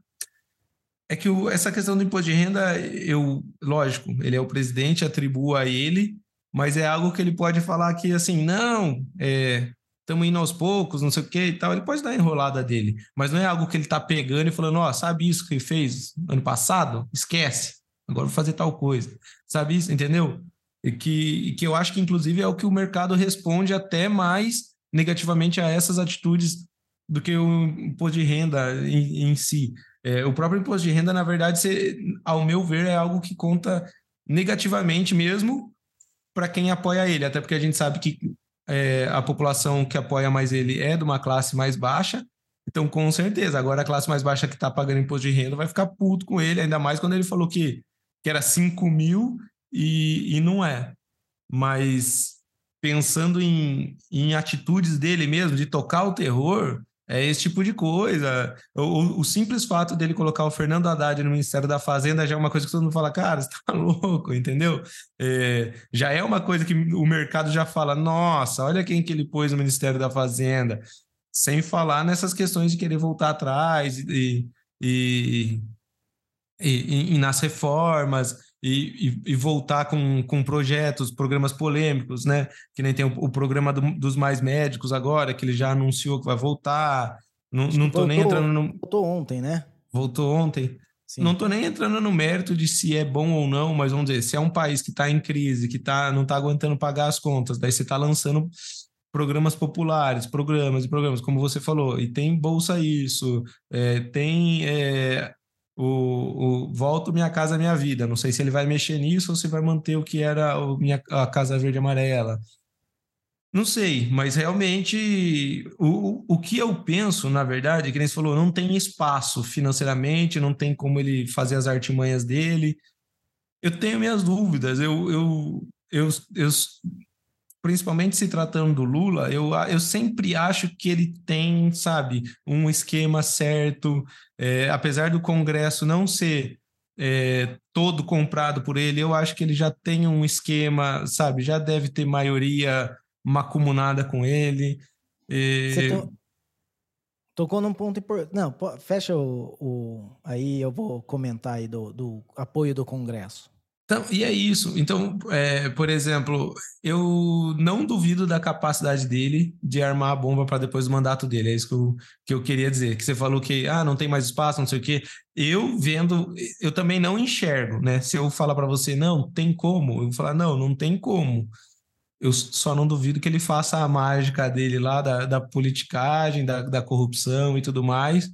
É que o, essa questão do imposto de renda, eu, lógico, ele é o presidente, atribuo a ele, mas é algo que ele pode falar que assim, não, é, estamos indo aos poucos, não sei o que e tal. Ele pode dar a enrolada dele, mas não é algo que ele está pegando e falando, ó, oh, sabe isso que ele fez ano passado? Esquece, agora vou fazer tal coisa. Sabe isso, entendeu? E que, que eu acho que, inclusive, é o que o mercado responde até mais negativamente a essas atitudes do que o imposto de renda em, em si. É, o próprio imposto de renda, na verdade, você, ao meu ver, é algo que conta negativamente mesmo para quem apoia ele, até porque a gente sabe que é, a população que apoia mais ele é de uma classe mais baixa, então com certeza, agora a classe mais baixa que está pagando imposto de renda vai ficar puto com ele, ainda mais quando ele falou que que era 5 mil e, e não é. Mas pensando em, em atitudes dele mesmo, de tocar o terror, é esse tipo de coisa. O, o, simples fato dele colocar o Fernando Haddad no Ministério da Fazenda já é uma coisa que todo mundo fala, cara, você tá louco, entendeu? É, já é uma coisa que o mercado já fala, nossa, olha quem que ele pôs no Ministério da Fazenda. Sem falar nessas questões de querer voltar atrás e, e, e, e nas reformas e, e, e, voltar com, com projetos, programas polêmicos, né? Que nem tem o, o programa do, dos mais médicos agora, que ele já anunciou que vai voltar. Não, não tô voltou, nem entrando no. Voltou ontem, né? Voltou ontem. Sim. Não tô nem entrando no mérito de se é bom ou não, mas vamos dizer, se é um país que está em crise, que tá, não está aguentando pagar as contas, daí você está lançando programas populares, programas e programas, como você falou, e tem Bolsa Isso, é, tem é, o, o Volto Minha Casa Minha Vida. Não sei se ele vai mexer nisso ou se vai manter o que era o minha, a Casa Verde Amarela. Não sei, mas realmente o, o que eu penso, na verdade, que nem você falou, não tem espaço financeiramente, não tem como ele fazer as artimanhas dele. Eu tenho minhas dúvidas. Eu, eu, eu, eu principalmente se tratando do Lula, eu, eu sempre acho que ele tem, sabe, um esquema certo, é, apesar do Congresso não ser é, todo comprado por ele, eu acho que ele já tem um esquema, sabe, já deve ter maioria macumunada com ele. E... Você to... tocou num ponto importante. Não, fecha o, o, Aí eu vou comentar aí do, do apoio do Congresso. Então, e é isso. Então, é, por exemplo, eu não duvido da capacidade dele de armar a bomba para depois do mandato dele. É isso que eu, que eu queria dizer. Que você falou que ah, não tem mais espaço, não sei o quê. Eu vendo, eu também não enxergo, né? Se eu falar para você, não, tem como, eu vou falar, não, não tem como. Eu só não duvido que ele faça a mágica dele lá, da, da politicagem, da, da corrupção e tudo mais.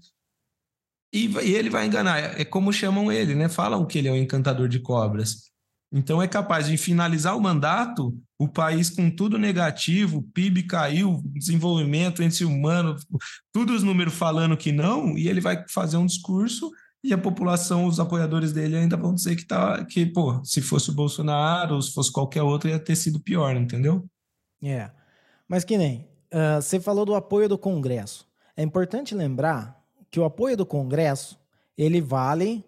E, e ele vai enganar. É como chamam ele, né? Falam que ele é um encantador de cobras. Então é capaz de finalizar o mandato, o país com tudo negativo, PIB caiu, desenvolvimento índice humano, todos os números falando que não, e ele vai fazer um discurso e a população, os apoiadores dele ainda vão dizer que tá que, pô, se fosse o Bolsonaro ou se fosse qualquer outro ia ter sido pior, entendeu? É. Mas que nem, uh, você falou do apoio do Congresso. É importante lembrar que o apoio do Congresso, ele vale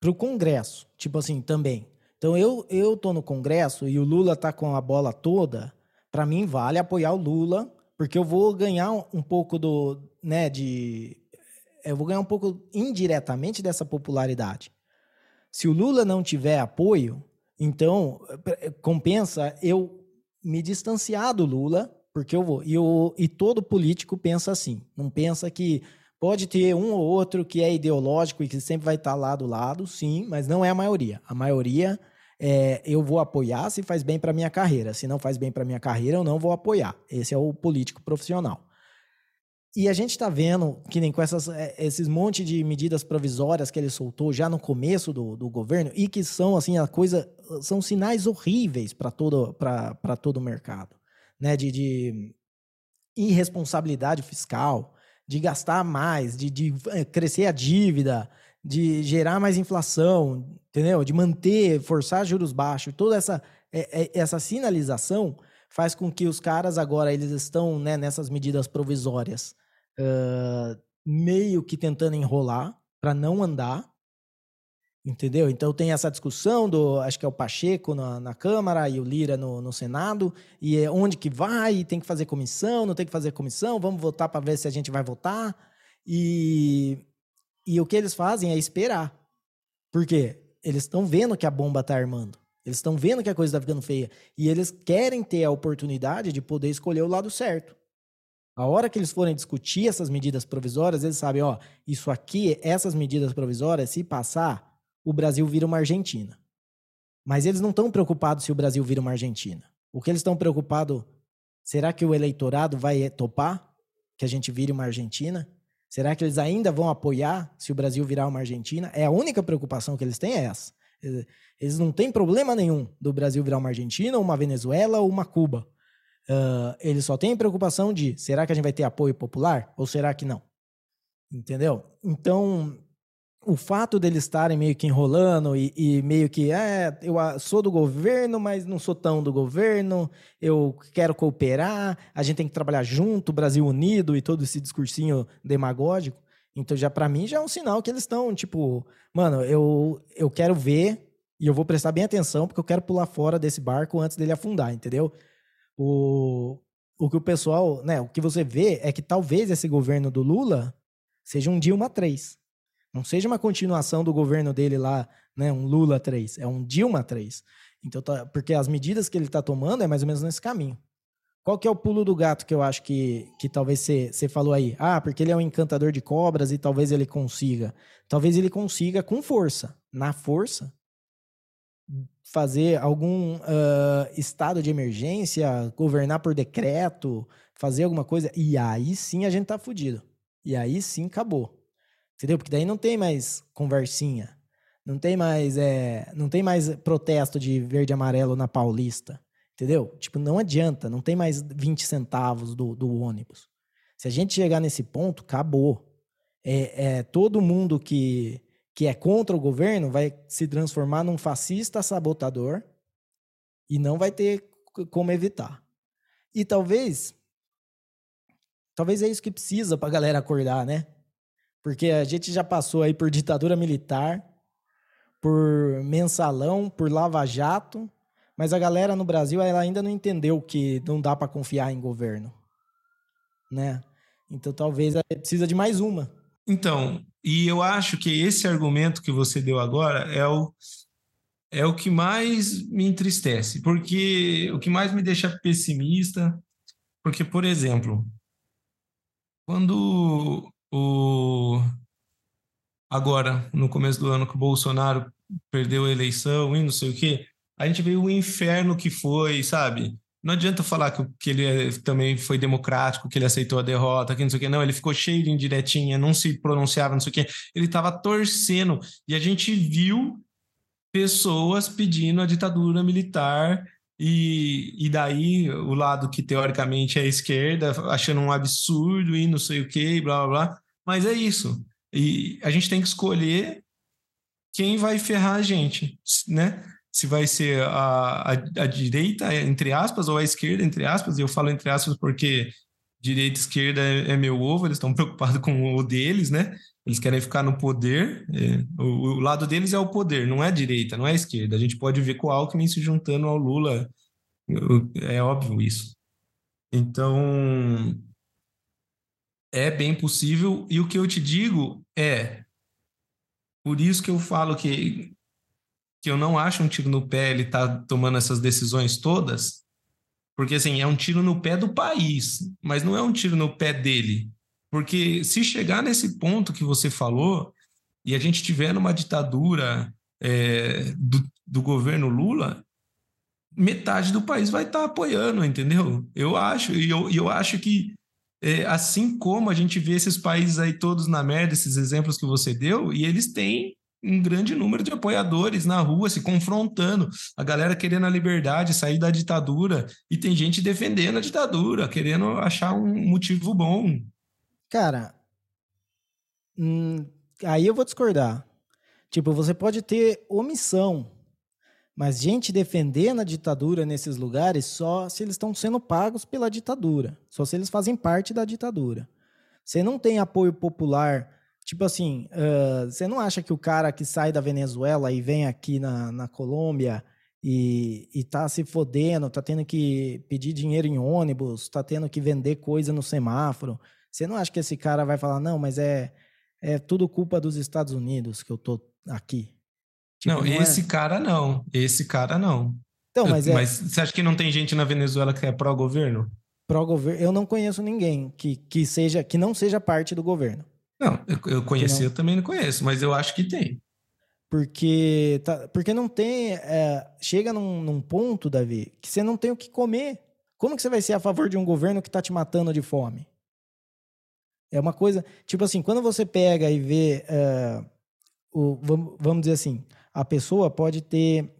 para o Congresso, tipo assim, também. Então eu eu tô no Congresso e o Lula tá com a bola toda, para mim vale apoiar o Lula, porque eu vou ganhar um pouco do, né, de eu vou ganhar um pouco indiretamente dessa popularidade. Se o Lula não tiver apoio, então compensa eu me distanciar do Lula, porque eu vou. E, eu, e todo político pensa assim. Não pensa que Pode ter um ou outro que é ideológico e que sempre vai estar lá do lado, sim, mas não é a maioria. A maioria é, eu vou apoiar se faz bem para minha carreira. Se não faz bem para minha carreira, eu não vou apoiar. Esse é o político profissional. E a gente está vendo que nem com essas, é, esses monte de medidas provisórias que ele soltou já no começo do, do governo e que são assim a coisa são sinais horríveis para todo para todo o mercado, né? De, de irresponsabilidade fiscal, de gastar mais, de, de eh, crescer a dívida, de gerar mais inflação, entendeu? De manter, forçar juros baixos, toda essa, eh, eh, essa sinalização faz com que os caras agora eles estão né, nessas medidas provisórias uh, meio que tentando enrolar para não andar Entendeu? Então tem essa discussão do, acho que é o Pacheco na, na Câmara e o Lira no, no, Senado, e é onde que vai, tem que fazer comissão, não tem que fazer comissão, vamos votar para ver se a gente vai votar. E, e o que eles fazem é esperar. Por quê? Eles estão vendo que a bomba está armando. Eles estão vendo que a coisa está ficando feia. E eles querem ter a oportunidade de poder escolher o lado certo. A hora que eles forem discutir essas medidas provisórias, eles sabem, ó, isso aqui, essas medidas provisórias, se passar, o Brasil vira uma Argentina. Mas eles não estão preocupados se o Brasil vira uma Argentina. O que eles estão preocupados, será que o eleitorado vai topar que a gente vire uma Argentina? Será que eles ainda vão apoiar se o Brasil virar uma Argentina? É a única preocupação que eles têm é essa. Eles não têm problema nenhum do Brasil virar uma Argentina, uma Venezuela ou uma Cuba. Uh, eles só têm preocupação de será que a gente vai ter apoio popular ou será que não? Entendeu? Então, o fato deles estarem meio que enrolando e, e, meio que, é, eu sou do governo, mas não sou tão do governo, eu quero cooperar, a gente tem que trabalhar junto, Brasil unido e todo esse discursinho demagógico. Então, já para mim, já é um sinal que eles estão, tipo, mano, eu, eu quero ver e eu vou prestar bem atenção porque eu quero pular fora desse barco antes dele afundar, entendeu? O, o que o pessoal, né, o que você vê é que talvez esse governo do Lula seja um Dilma 3 não seja uma continuação do governo dele lá, né, um Lula 3, é um Dilma 3. Então, tá, porque as medidas que ele está tomando é mais ou menos nesse caminho. Qual que é o pulo do gato que eu acho que, que talvez você falou aí? Ah, porque ele é um encantador de cobras e talvez ele consiga. Talvez ele consiga com força. Na força, fazer algum uh, estado de emergência, governar por decreto, fazer alguma coisa. E aí sim a gente tá fudido. E aí sim acabou. Entendeu? Porque daí não tem mais conversinha. Não tem mais, é, não tem mais protesto de verde e amarelo na Paulista. Entendeu? Tipo, não adianta, não tem mais 20 centavos do, do ônibus. Se a gente chegar nesse ponto, acabou. É, é, todo mundo que, que é contra o governo vai se transformar num fascista sabotador e não vai ter como evitar. E talvez talvez é isso que precisa para a galera acordar, né? Porque a gente já passou aí por ditadura militar, por mensalão, por lava-jato, mas a galera no Brasil ela ainda não entendeu que não dá para confiar em governo, né? Então talvez precisa de mais uma. Então, e eu acho que esse argumento que você deu agora é o é o que mais me entristece, porque o que mais me deixa pessimista, porque por exemplo, quando o agora, no começo do ano, que o Bolsonaro perdeu a eleição e não sei o quê, a gente vê o inferno que foi, sabe? Não adianta falar que, que ele é, também foi democrático, que ele aceitou a derrota, que não sei o quê. Não, ele ficou cheio de indiretinha, não se pronunciava, não sei o quê. Ele estava torcendo. E a gente viu pessoas pedindo a ditadura militar e, e daí o lado que teoricamente é esquerda achando um absurdo e não sei o quê, blá blá blá. Mas é isso. E a gente tem que escolher quem vai ferrar a gente, né? Se vai ser a, a, a direita, entre aspas, ou a esquerda, entre aspas, e eu falo entre aspas porque direita e esquerda é, é meu ovo, eles estão preocupados com o deles, né? Eles querem ficar no poder. É, o, o, lado deles é o poder, não é a direita, não é a esquerda. A gente pode ver com o Alckmin se juntando ao Lula. É óbvio isso. Então, é bem possível. E o que eu te digo é. Por isso que eu falo que, que eu não acho um tiro no pé ele tá tomando essas decisões todas, porque assim, é um tiro no pé do país, mas não é um tiro no pé dele. Porque se chegar nesse ponto que você falou, e a gente tiver numa ditadura é, do, do governo Lula, metade do país vai estar tá apoiando, entendeu? Eu acho, e eu, eu acho que assim como a gente vê esses países aí todos na merda, esses exemplos que você deu, e eles têm um grande número de apoiadores na rua se confrontando, a galera querendo a liberdade, sair da ditadura, e tem gente defendendo a ditadura, querendo achar um motivo bom. Cara, hum, aí eu vou discordar. Tipo, você pode ter omissão mas gente defendendo a ditadura nesses lugares só se eles estão sendo pagos pela ditadura, só se eles fazem parte da ditadura. Você não tem apoio popular, tipo assim, uh, você não acha que o cara que sai da Venezuela e vem aqui na, na Colômbia e, e tá se fodendo, tá tendo que pedir dinheiro em ônibus, tá tendo que vender coisa no semáforo, você não acha que esse cara vai falar, não, mas é, é tudo culpa dos Estados Unidos que eu tô aqui? Tipo, não, não, esse é... cara não. Esse cara não. Então, mas, eu, é... mas você acha que não tem gente na Venezuela que é pró-governo? Pró-governo. Eu não conheço ninguém que, que, seja, que não seja parte do governo. Não, eu, eu conheci, não... eu também não conheço, mas eu acho que tem. Porque, tá, porque não tem. É, chega num, num, ponto, Davi, que você não tem o que comer. Como que você vai ser a favor de um governo que está te matando de fome? É uma coisa. Tipo assim, quando você pega e vê. Uh, o, vamos, vamos dizer assim, a pessoa pode ter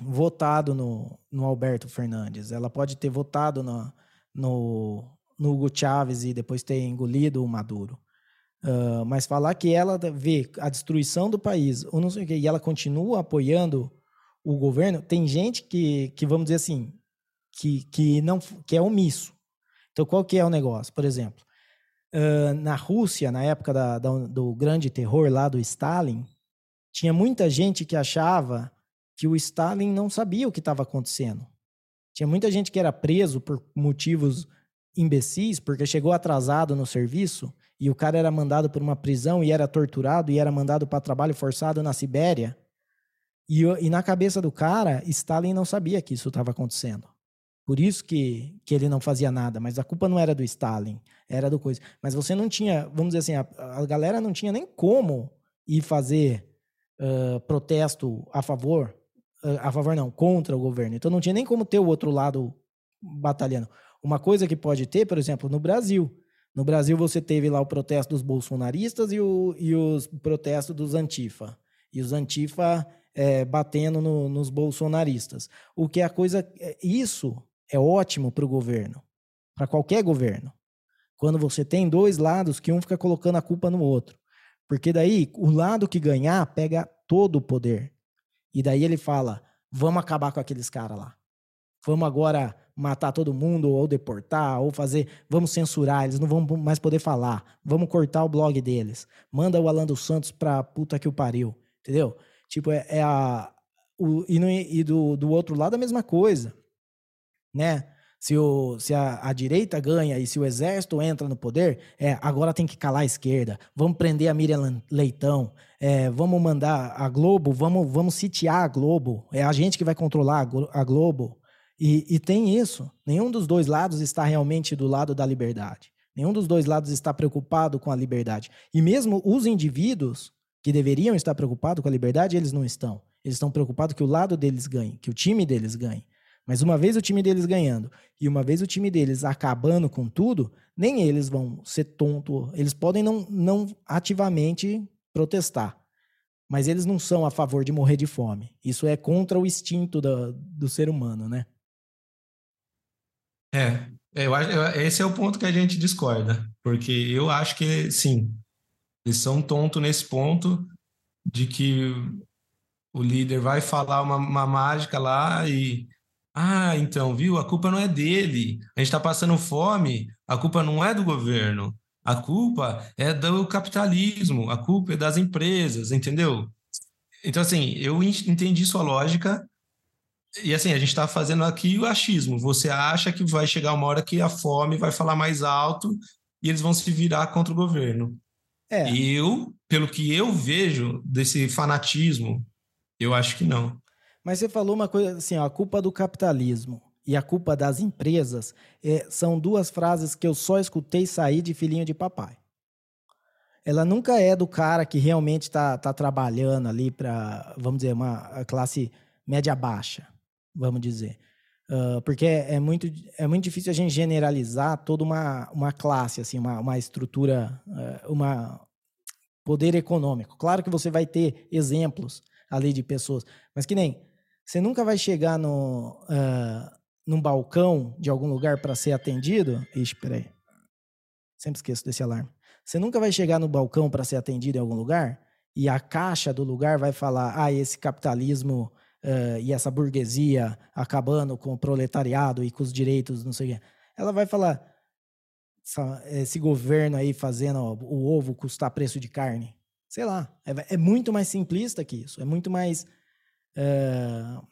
votado no, no Alberto Fernandes, ela pode ter votado no, no, Hugo Chávez e depois ter engolido o Maduro. Uh, mas falar que ela vê a destruição do país, ou não sei o e ela continua apoiando o governo, tem gente que, que vamos dizer assim, que, que, não, que é omisso. Então, qual que é o negócio? Por exemplo, uh, na Rússia, na época da, da, do grande terror lá do Stalin, tinha muita gente que achava que o Stalin não sabia o que estava acontecendo. Tinha muita gente que era preso por motivos imbecis, porque chegou atrasado no serviço e o cara era mandado por uma prisão e era torturado e era mandado para trabalho forçado na Sibéria. E, e, na cabeça do cara, Stalin não sabia que isso estava acontecendo. Por isso que, que ele não fazia nada. Mas a culpa não era do Stalin, era do coisa. Mas você não tinha, vamos dizer assim, a, a galera não tinha nem como ir fazer protesto a favor, uh, a favor não, contra o governo. Então não tinha nem como ter o outro lado batalhando. Uma coisa que pode ter, por exemplo, no Brasil. No Brasil, você teve lá o protesto dos bolsonaristas e, o, e os protestos dos Antifa. E os Antifa é, batendo no, nos bolsonaristas. O que é a coisa. É, isso é ótimo para o governo, para qualquer governo. Quando você tem dois lados que um fica colocando a culpa no outro. Porque daí o lado que ganhar pega todo o poder. E daí ele fala: vamos acabar com aqueles caras lá. Vamos agora matar todo mundo, ou deportar, ou fazer. Vamos censurar, eles não vão mais poder falar. Vamos cortar o blog deles. Manda o Alan dos Santos pra puta que o pariu. Entendeu? Tipo, é, é a. O, e, no, e do, do outro lado a mesma coisa. Né? Se, o, se a, a, direita ganha e se o exército entra no poder, é agora tem que calar a esquerda. Vamos prender a Miriam Leitão. É, vamos mandar a Globo, vamos, vamos sitiar a Globo. É a gente que vai controlar a Globo. E, e tem isso. Nenhum dos dois lados está realmente do lado da liberdade. Nenhum dos dois lados está preocupado com a liberdade. E mesmo os indivíduos que deveriam estar preocupados com a liberdade, eles não estão. Eles estão preocupados que o lado deles ganhe, que o time deles ganhe. Mas uma vez o time deles ganhando e uma vez o time deles acabando com tudo, nem eles vão ser tonto. Eles podem não, não ativamente protestar, mas eles não são a favor de morrer de fome. Isso é contra o instinto do, do ser humano, né? É, eu acho, esse é o ponto que a gente discorda, porque eu acho que, sim, eles são tontos nesse ponto de que o líder vai falar uma, uma mágica lá e. Ah, então, viu? A culpa não é dele. A gente está passando fome, a culpa não é do governo. A culpa é do capitalismo, a culpa é das empresas, entendeu? Então, assim, eu entendi sua lógica, e assim, a gente está fazendo aqui o achismo. Você acha que vai chegar uma hora que a fome vai falar mais alto e eles vão se virar contra o governo. É. Eu, pelo que eu vejo desse fanatismo, eu acho que não. Mas você falou uma coisa assim, ó, a culpa do capitalismo e a culpa das empresas é, são duas frases que eu só escutei sair de filhinho de papai. Ela nunca é do cara que realmente está tá trabalhando ali para, vamos dizer, uma classe média baixa vamos dizer. Uh, porque é, muito, é muito difícil a gente generalizar toda uma, uma classe, assim, uma, uma estrutura, uh, uma poder econômico. Claro que você vai ter exemplos ali de pessoas, mas que nem você nunca vai chegar no, uh, num balcão de algum lugar para ser atendido. Ixi, peraí. Sempre esqueço desse alarme. Você nunca vai chegar no balcão para ser atendido em algum lugar e a caixa do lugar vai falar: ah, esse capitalismo uh, e essa burguesia acabando com o proletariado e com os direitos, não sei o quê. Ela vai falar, esse governo aí fazendo ó, o ovo custar preço de carne. Sei lá, é, é, muito mais simplista que isso, é muito mais uh,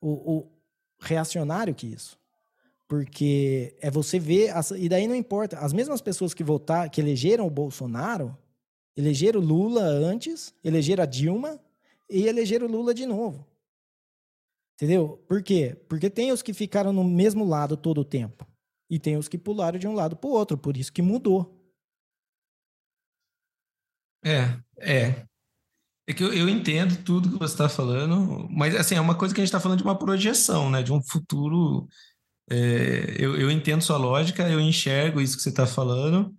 o, o reacionário que isso. Porque é você ver, e daí não importa, as mesmas pessoas que votar, que elegeram o Bolsonaro, elegeram Lula antes, elegeram a Dilma, e eleger o Lula de novo. Entendeu? Por quê? Porque tem os que ficaram no mesmo lado todo o tempo. E tem os que pularam de um lado para o outro. Por isso que mudou. É, é. É que eu, eu entendo tudo que você está falando, mas assim, é uma coisa que a gente está falando de uma projeção, né? De um futuro. É, eu, eu entendo sua lógica, eu enxergo isso que você está falando,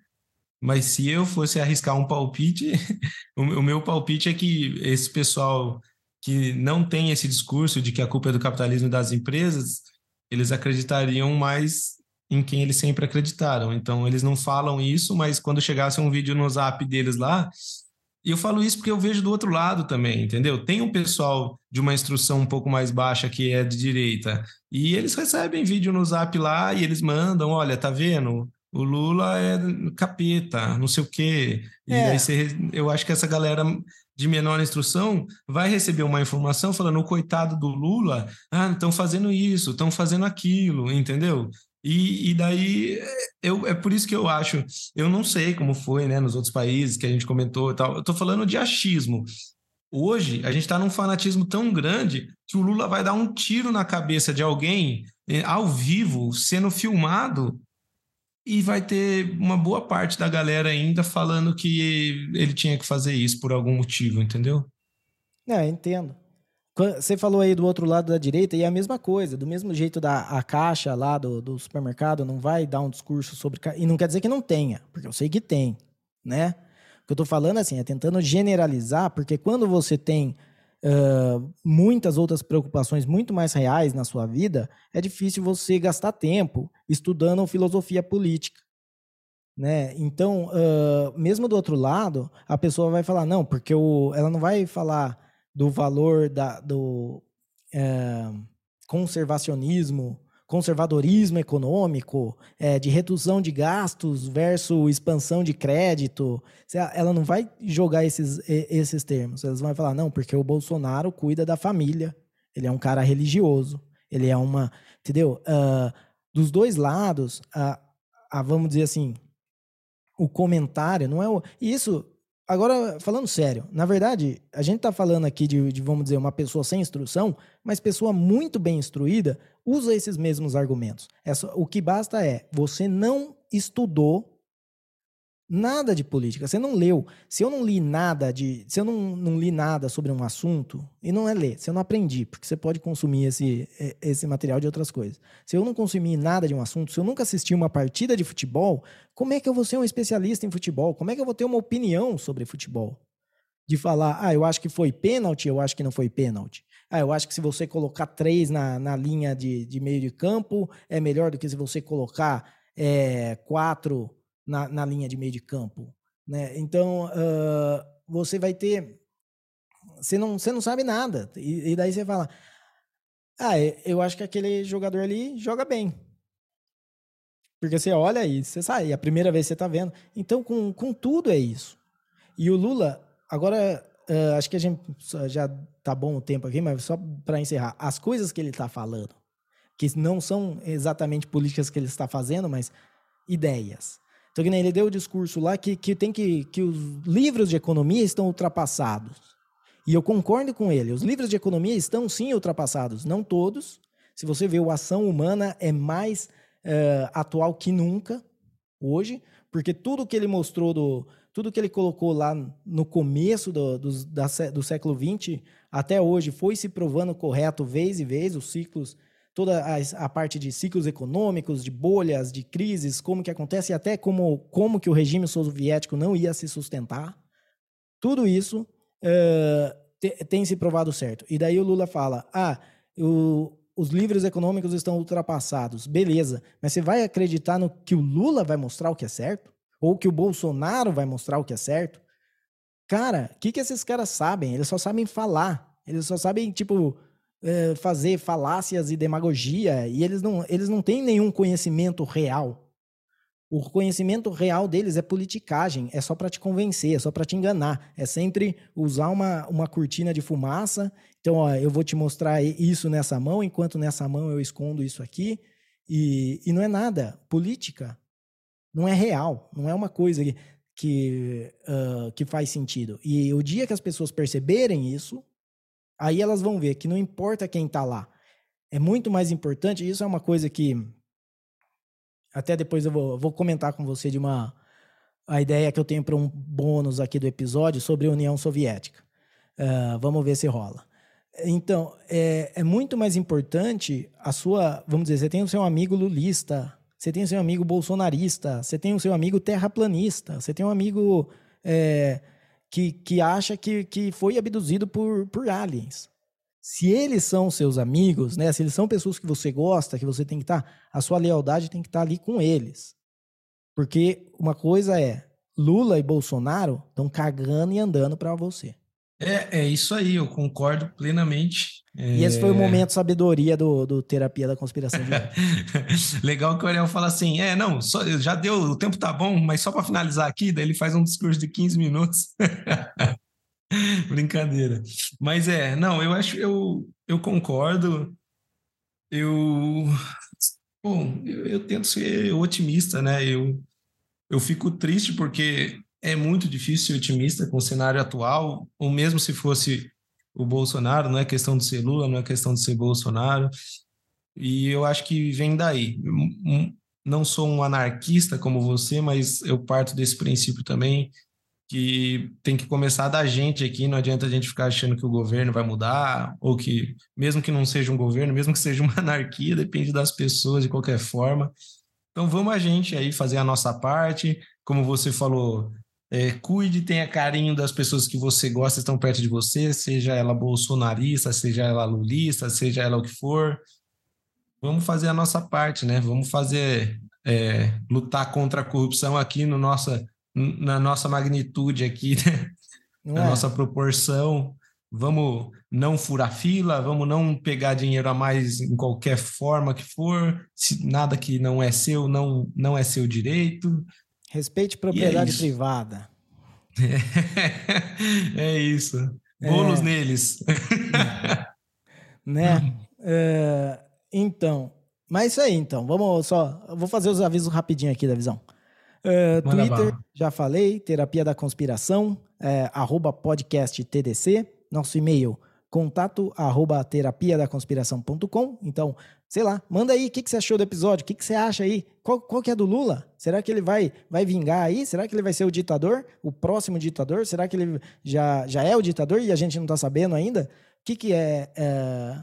mas se eu fosse arriscar um palpite, o meu palpite é que esse pessoal que não tem esse discurso de que a culpa é do capitalismo das empresas, eles acreditariam mais em quem eles sempre acreditaram. Então, eles não falam isso, mas quando chegasse um vídeo no zap deles lá, e eu falo isso porque eu vejo do outro lado também, entendeu? Tem um pessoal de uma instrução um pouco mais baixa que é de direita, e eles recebem vídeo no zap lá e eles mandam: olha, tá vendo? O Lula é capeta, não sei o quê. E é. aí você, eu acho que essa galera de menor instrução vai receber uma informação falando o coitado do Lula, ah, estão fazendo isso, estão fazendo aquilo, entendeu? E, e, daí eu, é por isso que eu acho, eu não sei como foi né, nos outros países que a gente comentou e tal. Eu estou falando de achismo. Hoje a gente está num fanatismo tão grande que o Lula vai dar um tiro na cabeça de alguém eh, ao vivo, sendo filmado, e vai ter uma boa parte da galera ainda falando que ele tinha que fazer isso por algum motivo, entendeu? É, entendo. Você falou aí do outro lado da direita e é a mesma coisa, do mesmo jeito da a caixa lá do, do supermercado não vai dar um discurso sobre e não quer dizer que não tenha, porque eu sei que tem, né? O que eu tô falando assim é tentando generalizar, porque quando você tem uh, muitas outras preocupações muito mais reais na sua vida, é difícil você gastar tempo estudando filosofia política. Né? Então, uh, mesmo do outro lado, a pessoa vai falar, não, porque o, ela não vai falar do valor da, do é, conservacionismo, conservadorismo econômico, é, de redução de gastos versus expansão de crédito. Ela não vai jogar esses, esses termos. Elas vão falar, não, porque o Bolsonaro cuida da família. Ele é um cara religioso. Ele é uma. Entendeu? Uh, dos dois lados, uh, vamos dizer assim, o comentário não é o. Isso Agora, falando sério, na verdade, a gente está falando aqui de, de, vamos dizer, uma pessoa sem instrução, mas pessoa muito bem instruída usa esses mesmos argumentos. o que basta é você não estudou Nada de política. Você não leu. Se eu não li nada de. Se eu não, não li nada sobre um assunto, e não é ler, se eu não aprendi, porque você pode consumir esse, esse material de outras coisas. Se eu não consumir nada de um assunto, se eu nunca assisti uma partida de futebol, como é que eu vou ser um especialista em futebol? Como é que eu vou ter uma opinião sobre futebol? De falar, ah, eu acho que foi pênalti, eu acho que não foi pênalti. Ah, eu acho que se você colocar três na, na linha de, de meio de campo, é melhor do que se você colocar é, quatro na, na linha de meio de campo. Né? Então, uh, você vai ter. Você não, você não sabe nada. E, e, daí você fala: Ah, eu acho que aquele jogador ali joga bem. Porque você olha e você sai, a primeira vez que você está vendo. Então, com, com tudo é isso. E o Lula, agora, uh, acho que a gente já tá bom o tempo aqui, mas só para encerrar: as coisas que ele está falando, que não são exatamente políticas que ele está fazendo, mas ideias. Então, ele deu o discurso lá que, que tem que, que os livros de economia estão ultrapassados. E eu concordo com ele. Os livros de economia estão sim ultrapassados. Não todos. Se você vê o Ação Humana é mais uh, atual que nunca hoje, porque tudo que ele mostrou do, tudo que ele colocou lá no começo do, do, da, do século XX até hoje foi se provando correto vez e vez, os ciclos toda a, a, parte de ciclos econômicos, de bolhas, de crises, como que acontece e até como, como que o regime soviético não ia se sustentar. Tudo isso uh, te, tem se provado certo. E daí o Lula fala, ah, o, os livros econômicos estão ultrapassados. Beleza, mas você vai acreditar no que o Lula vai mostrar o que é certo? Ou que o Bolsonaro vai mostrar o que é certo? Cara, o que, que esses caras sabem? Eles só sabem falar. Eles só sabem, tipo, é, fazer falácias e demagogia e eles não, eles não têm nenhum conhecimento real. O conhecimento real deles é politicagem, é só para te convencer, é só para te enganar. É sempre usar uma, uma cortina de fumaça. Então, ó, eu vou te mostrar isso nessa mão, enquanto nessa mão eu escondo isso aqui. E, e não é nada. Política não é real, não é uma coisa que, que, uh, que faz sentido. E o dia que as pessoas perceberem isso, Aí elas vão ver que não importa quem está lá. É muito mais importante, isso é uma coisa que até depois eu vou, vou comentar com você de uma a ideia que eu tenho para um bônus aqui do episódio sobre a União Soviética. Uh, vamos ver se rola. Então, é, é, muito mais importante a sua. Vamos dizer, você tem o seu amigo lulista, você tem o seu amigo bolsonarista, você tem o seu amigo terraplanista, você tem um amigo é, que, que acha que, que foi abduzido por, por aliens. se eles são seus amigos, né? Se eles são pessoas que você gosta, que você tem que estar, tá, a sua lealdade tem que estar tá ali com eles. Porque uma coisa é, Lula e Bolsonaro estão cagando e andando para você. É, é isso aí, eu concordo plenamente. E esse foi o é. momento sabedoria do, do Terapia da Conspiração de Legal que o Ariel fala assim: é, não, só, já deu, o tempo tá bom, mas só para finalizar aqui, daí ele faz um discurso de 15 minutos. Brincadeira. Mas é, não, eu acho, eu, eu concordo. Eu. Bom, eu, eu tento ser otimista, né? Eu, eu fico triste porque é muito difícil ser otimista com o cenário atual, ou mesmo se fosse o Bolsonaro, não é questão de ser Lula, não é questão de ser Bolsonaro. E eu acho que vem daí. Não sou um anarquista como você, mas eu parto desse princípio também que tem que começar da gente aqui, não adianta a gente ficar achando que o governo vai mudar, ou que, mesmo que não seja um governo, mesmo que seja uma anarquia, depende das pessoas de qualquer forma. Então vamos a gente aí fazer a nossa parte, como você falou, é, cuide, tenha carinho das pessoas que você gosta, estão perto de você, seja ela bolsonarista, seja ela lulista, seja ela o que for. Vamos fazer a nossa parte, né? Vamos fazer é, lutar contra a corrupção aqui no nossa, na nossa magnitude aqui, né? na é. nossa proporção. Vamos não furar fila, vamos não pegar dinheiro a mais em qualquer forma que for. Se nada que não é seu não não é seu direito. Respeite propriedade é privada. É, isso. Bônus é. neles. né? É, então, mas isso aí, então. Vamos só. Vou fazer os avisos rapidinho aqui da visão. É, Twitter, já falei, Terapia da Conspiração, é, arroba podcast TDC. Nosso e-mail, contato arroba terapia da conspiração.com. Então, sei lá, manda aí o que, que você achou do episódio, o que, que você acha aí, qual, qual que é do Lula? Será que ele vai, vai vingar aí? Será que ele vai ser o ditador, o próximo ditador? Será que ele já, já é o ditador e a gente não está sabendo ainda? O que, que é, é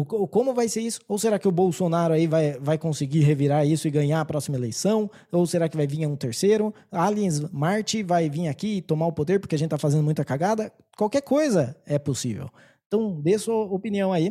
o, como vai ser isso? Ou será que o Bolsonaro aí vai, vai conseguir revirar isso e ganhar a próxima eleição? Ou será que vai vir um terceiro? Aliens Marte vai vir aqui e tomar o poder porque a gente está fazendo muita cagada? Qualquer coisa é possível. Então, dê sua opinião aí.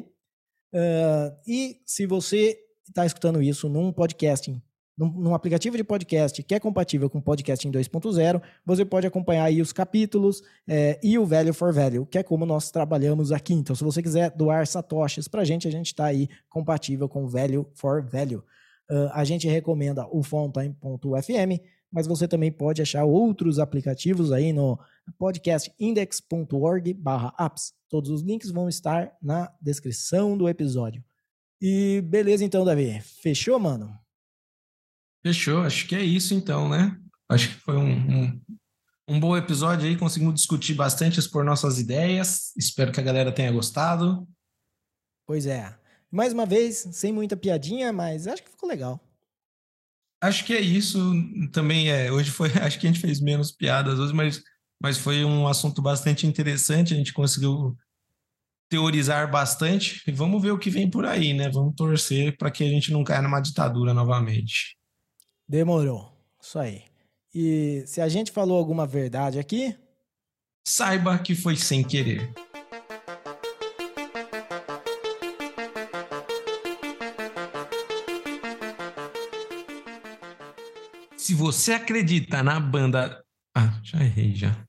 Uh, e se você está escutando isso num podcasting, num, num, aplicativo de podcast que é compatível com podcasting 2.0, você pode acompanhar aí os capítulos é, e o Value for Value, que é como nós trabalhamos aqui. Então, se você quiser doar satoshis para a gente, a gente está aí compatível com Value for Value. Uh, a gente recomenda o fontime.fm, mas você também pode achar outros aplicativos aí no podcastindex.org/apps. Todos os links vão estar na descrição do episódio. E beleza então, Davi. Fechou, mano? Fechou. Acho que é isso então, né? Acho que foi um, um, um bom episódio aí. Conseguimos discutir bastante, expor nossas ideias. Espero que a galera tenha gostado. Pois é. Mais uma vez, sem muita piadinha, mas acho que ficou legal. Acho que é isso. Também é. Hoje foi. Acho que a gente fez menos piadas hoje, mas, mas foi um assunto bastante interessante. A gente conseguiu teorizar bastante e vamos ver o que vem por aí, né? Vamos torcer para que a gente não caia numa ditadura novamente. Demorou. Isso aí. E se a gente falou alguma verdade aqui, saiba que foi sem querer. Se você acredita na banda. Ah, já errei já.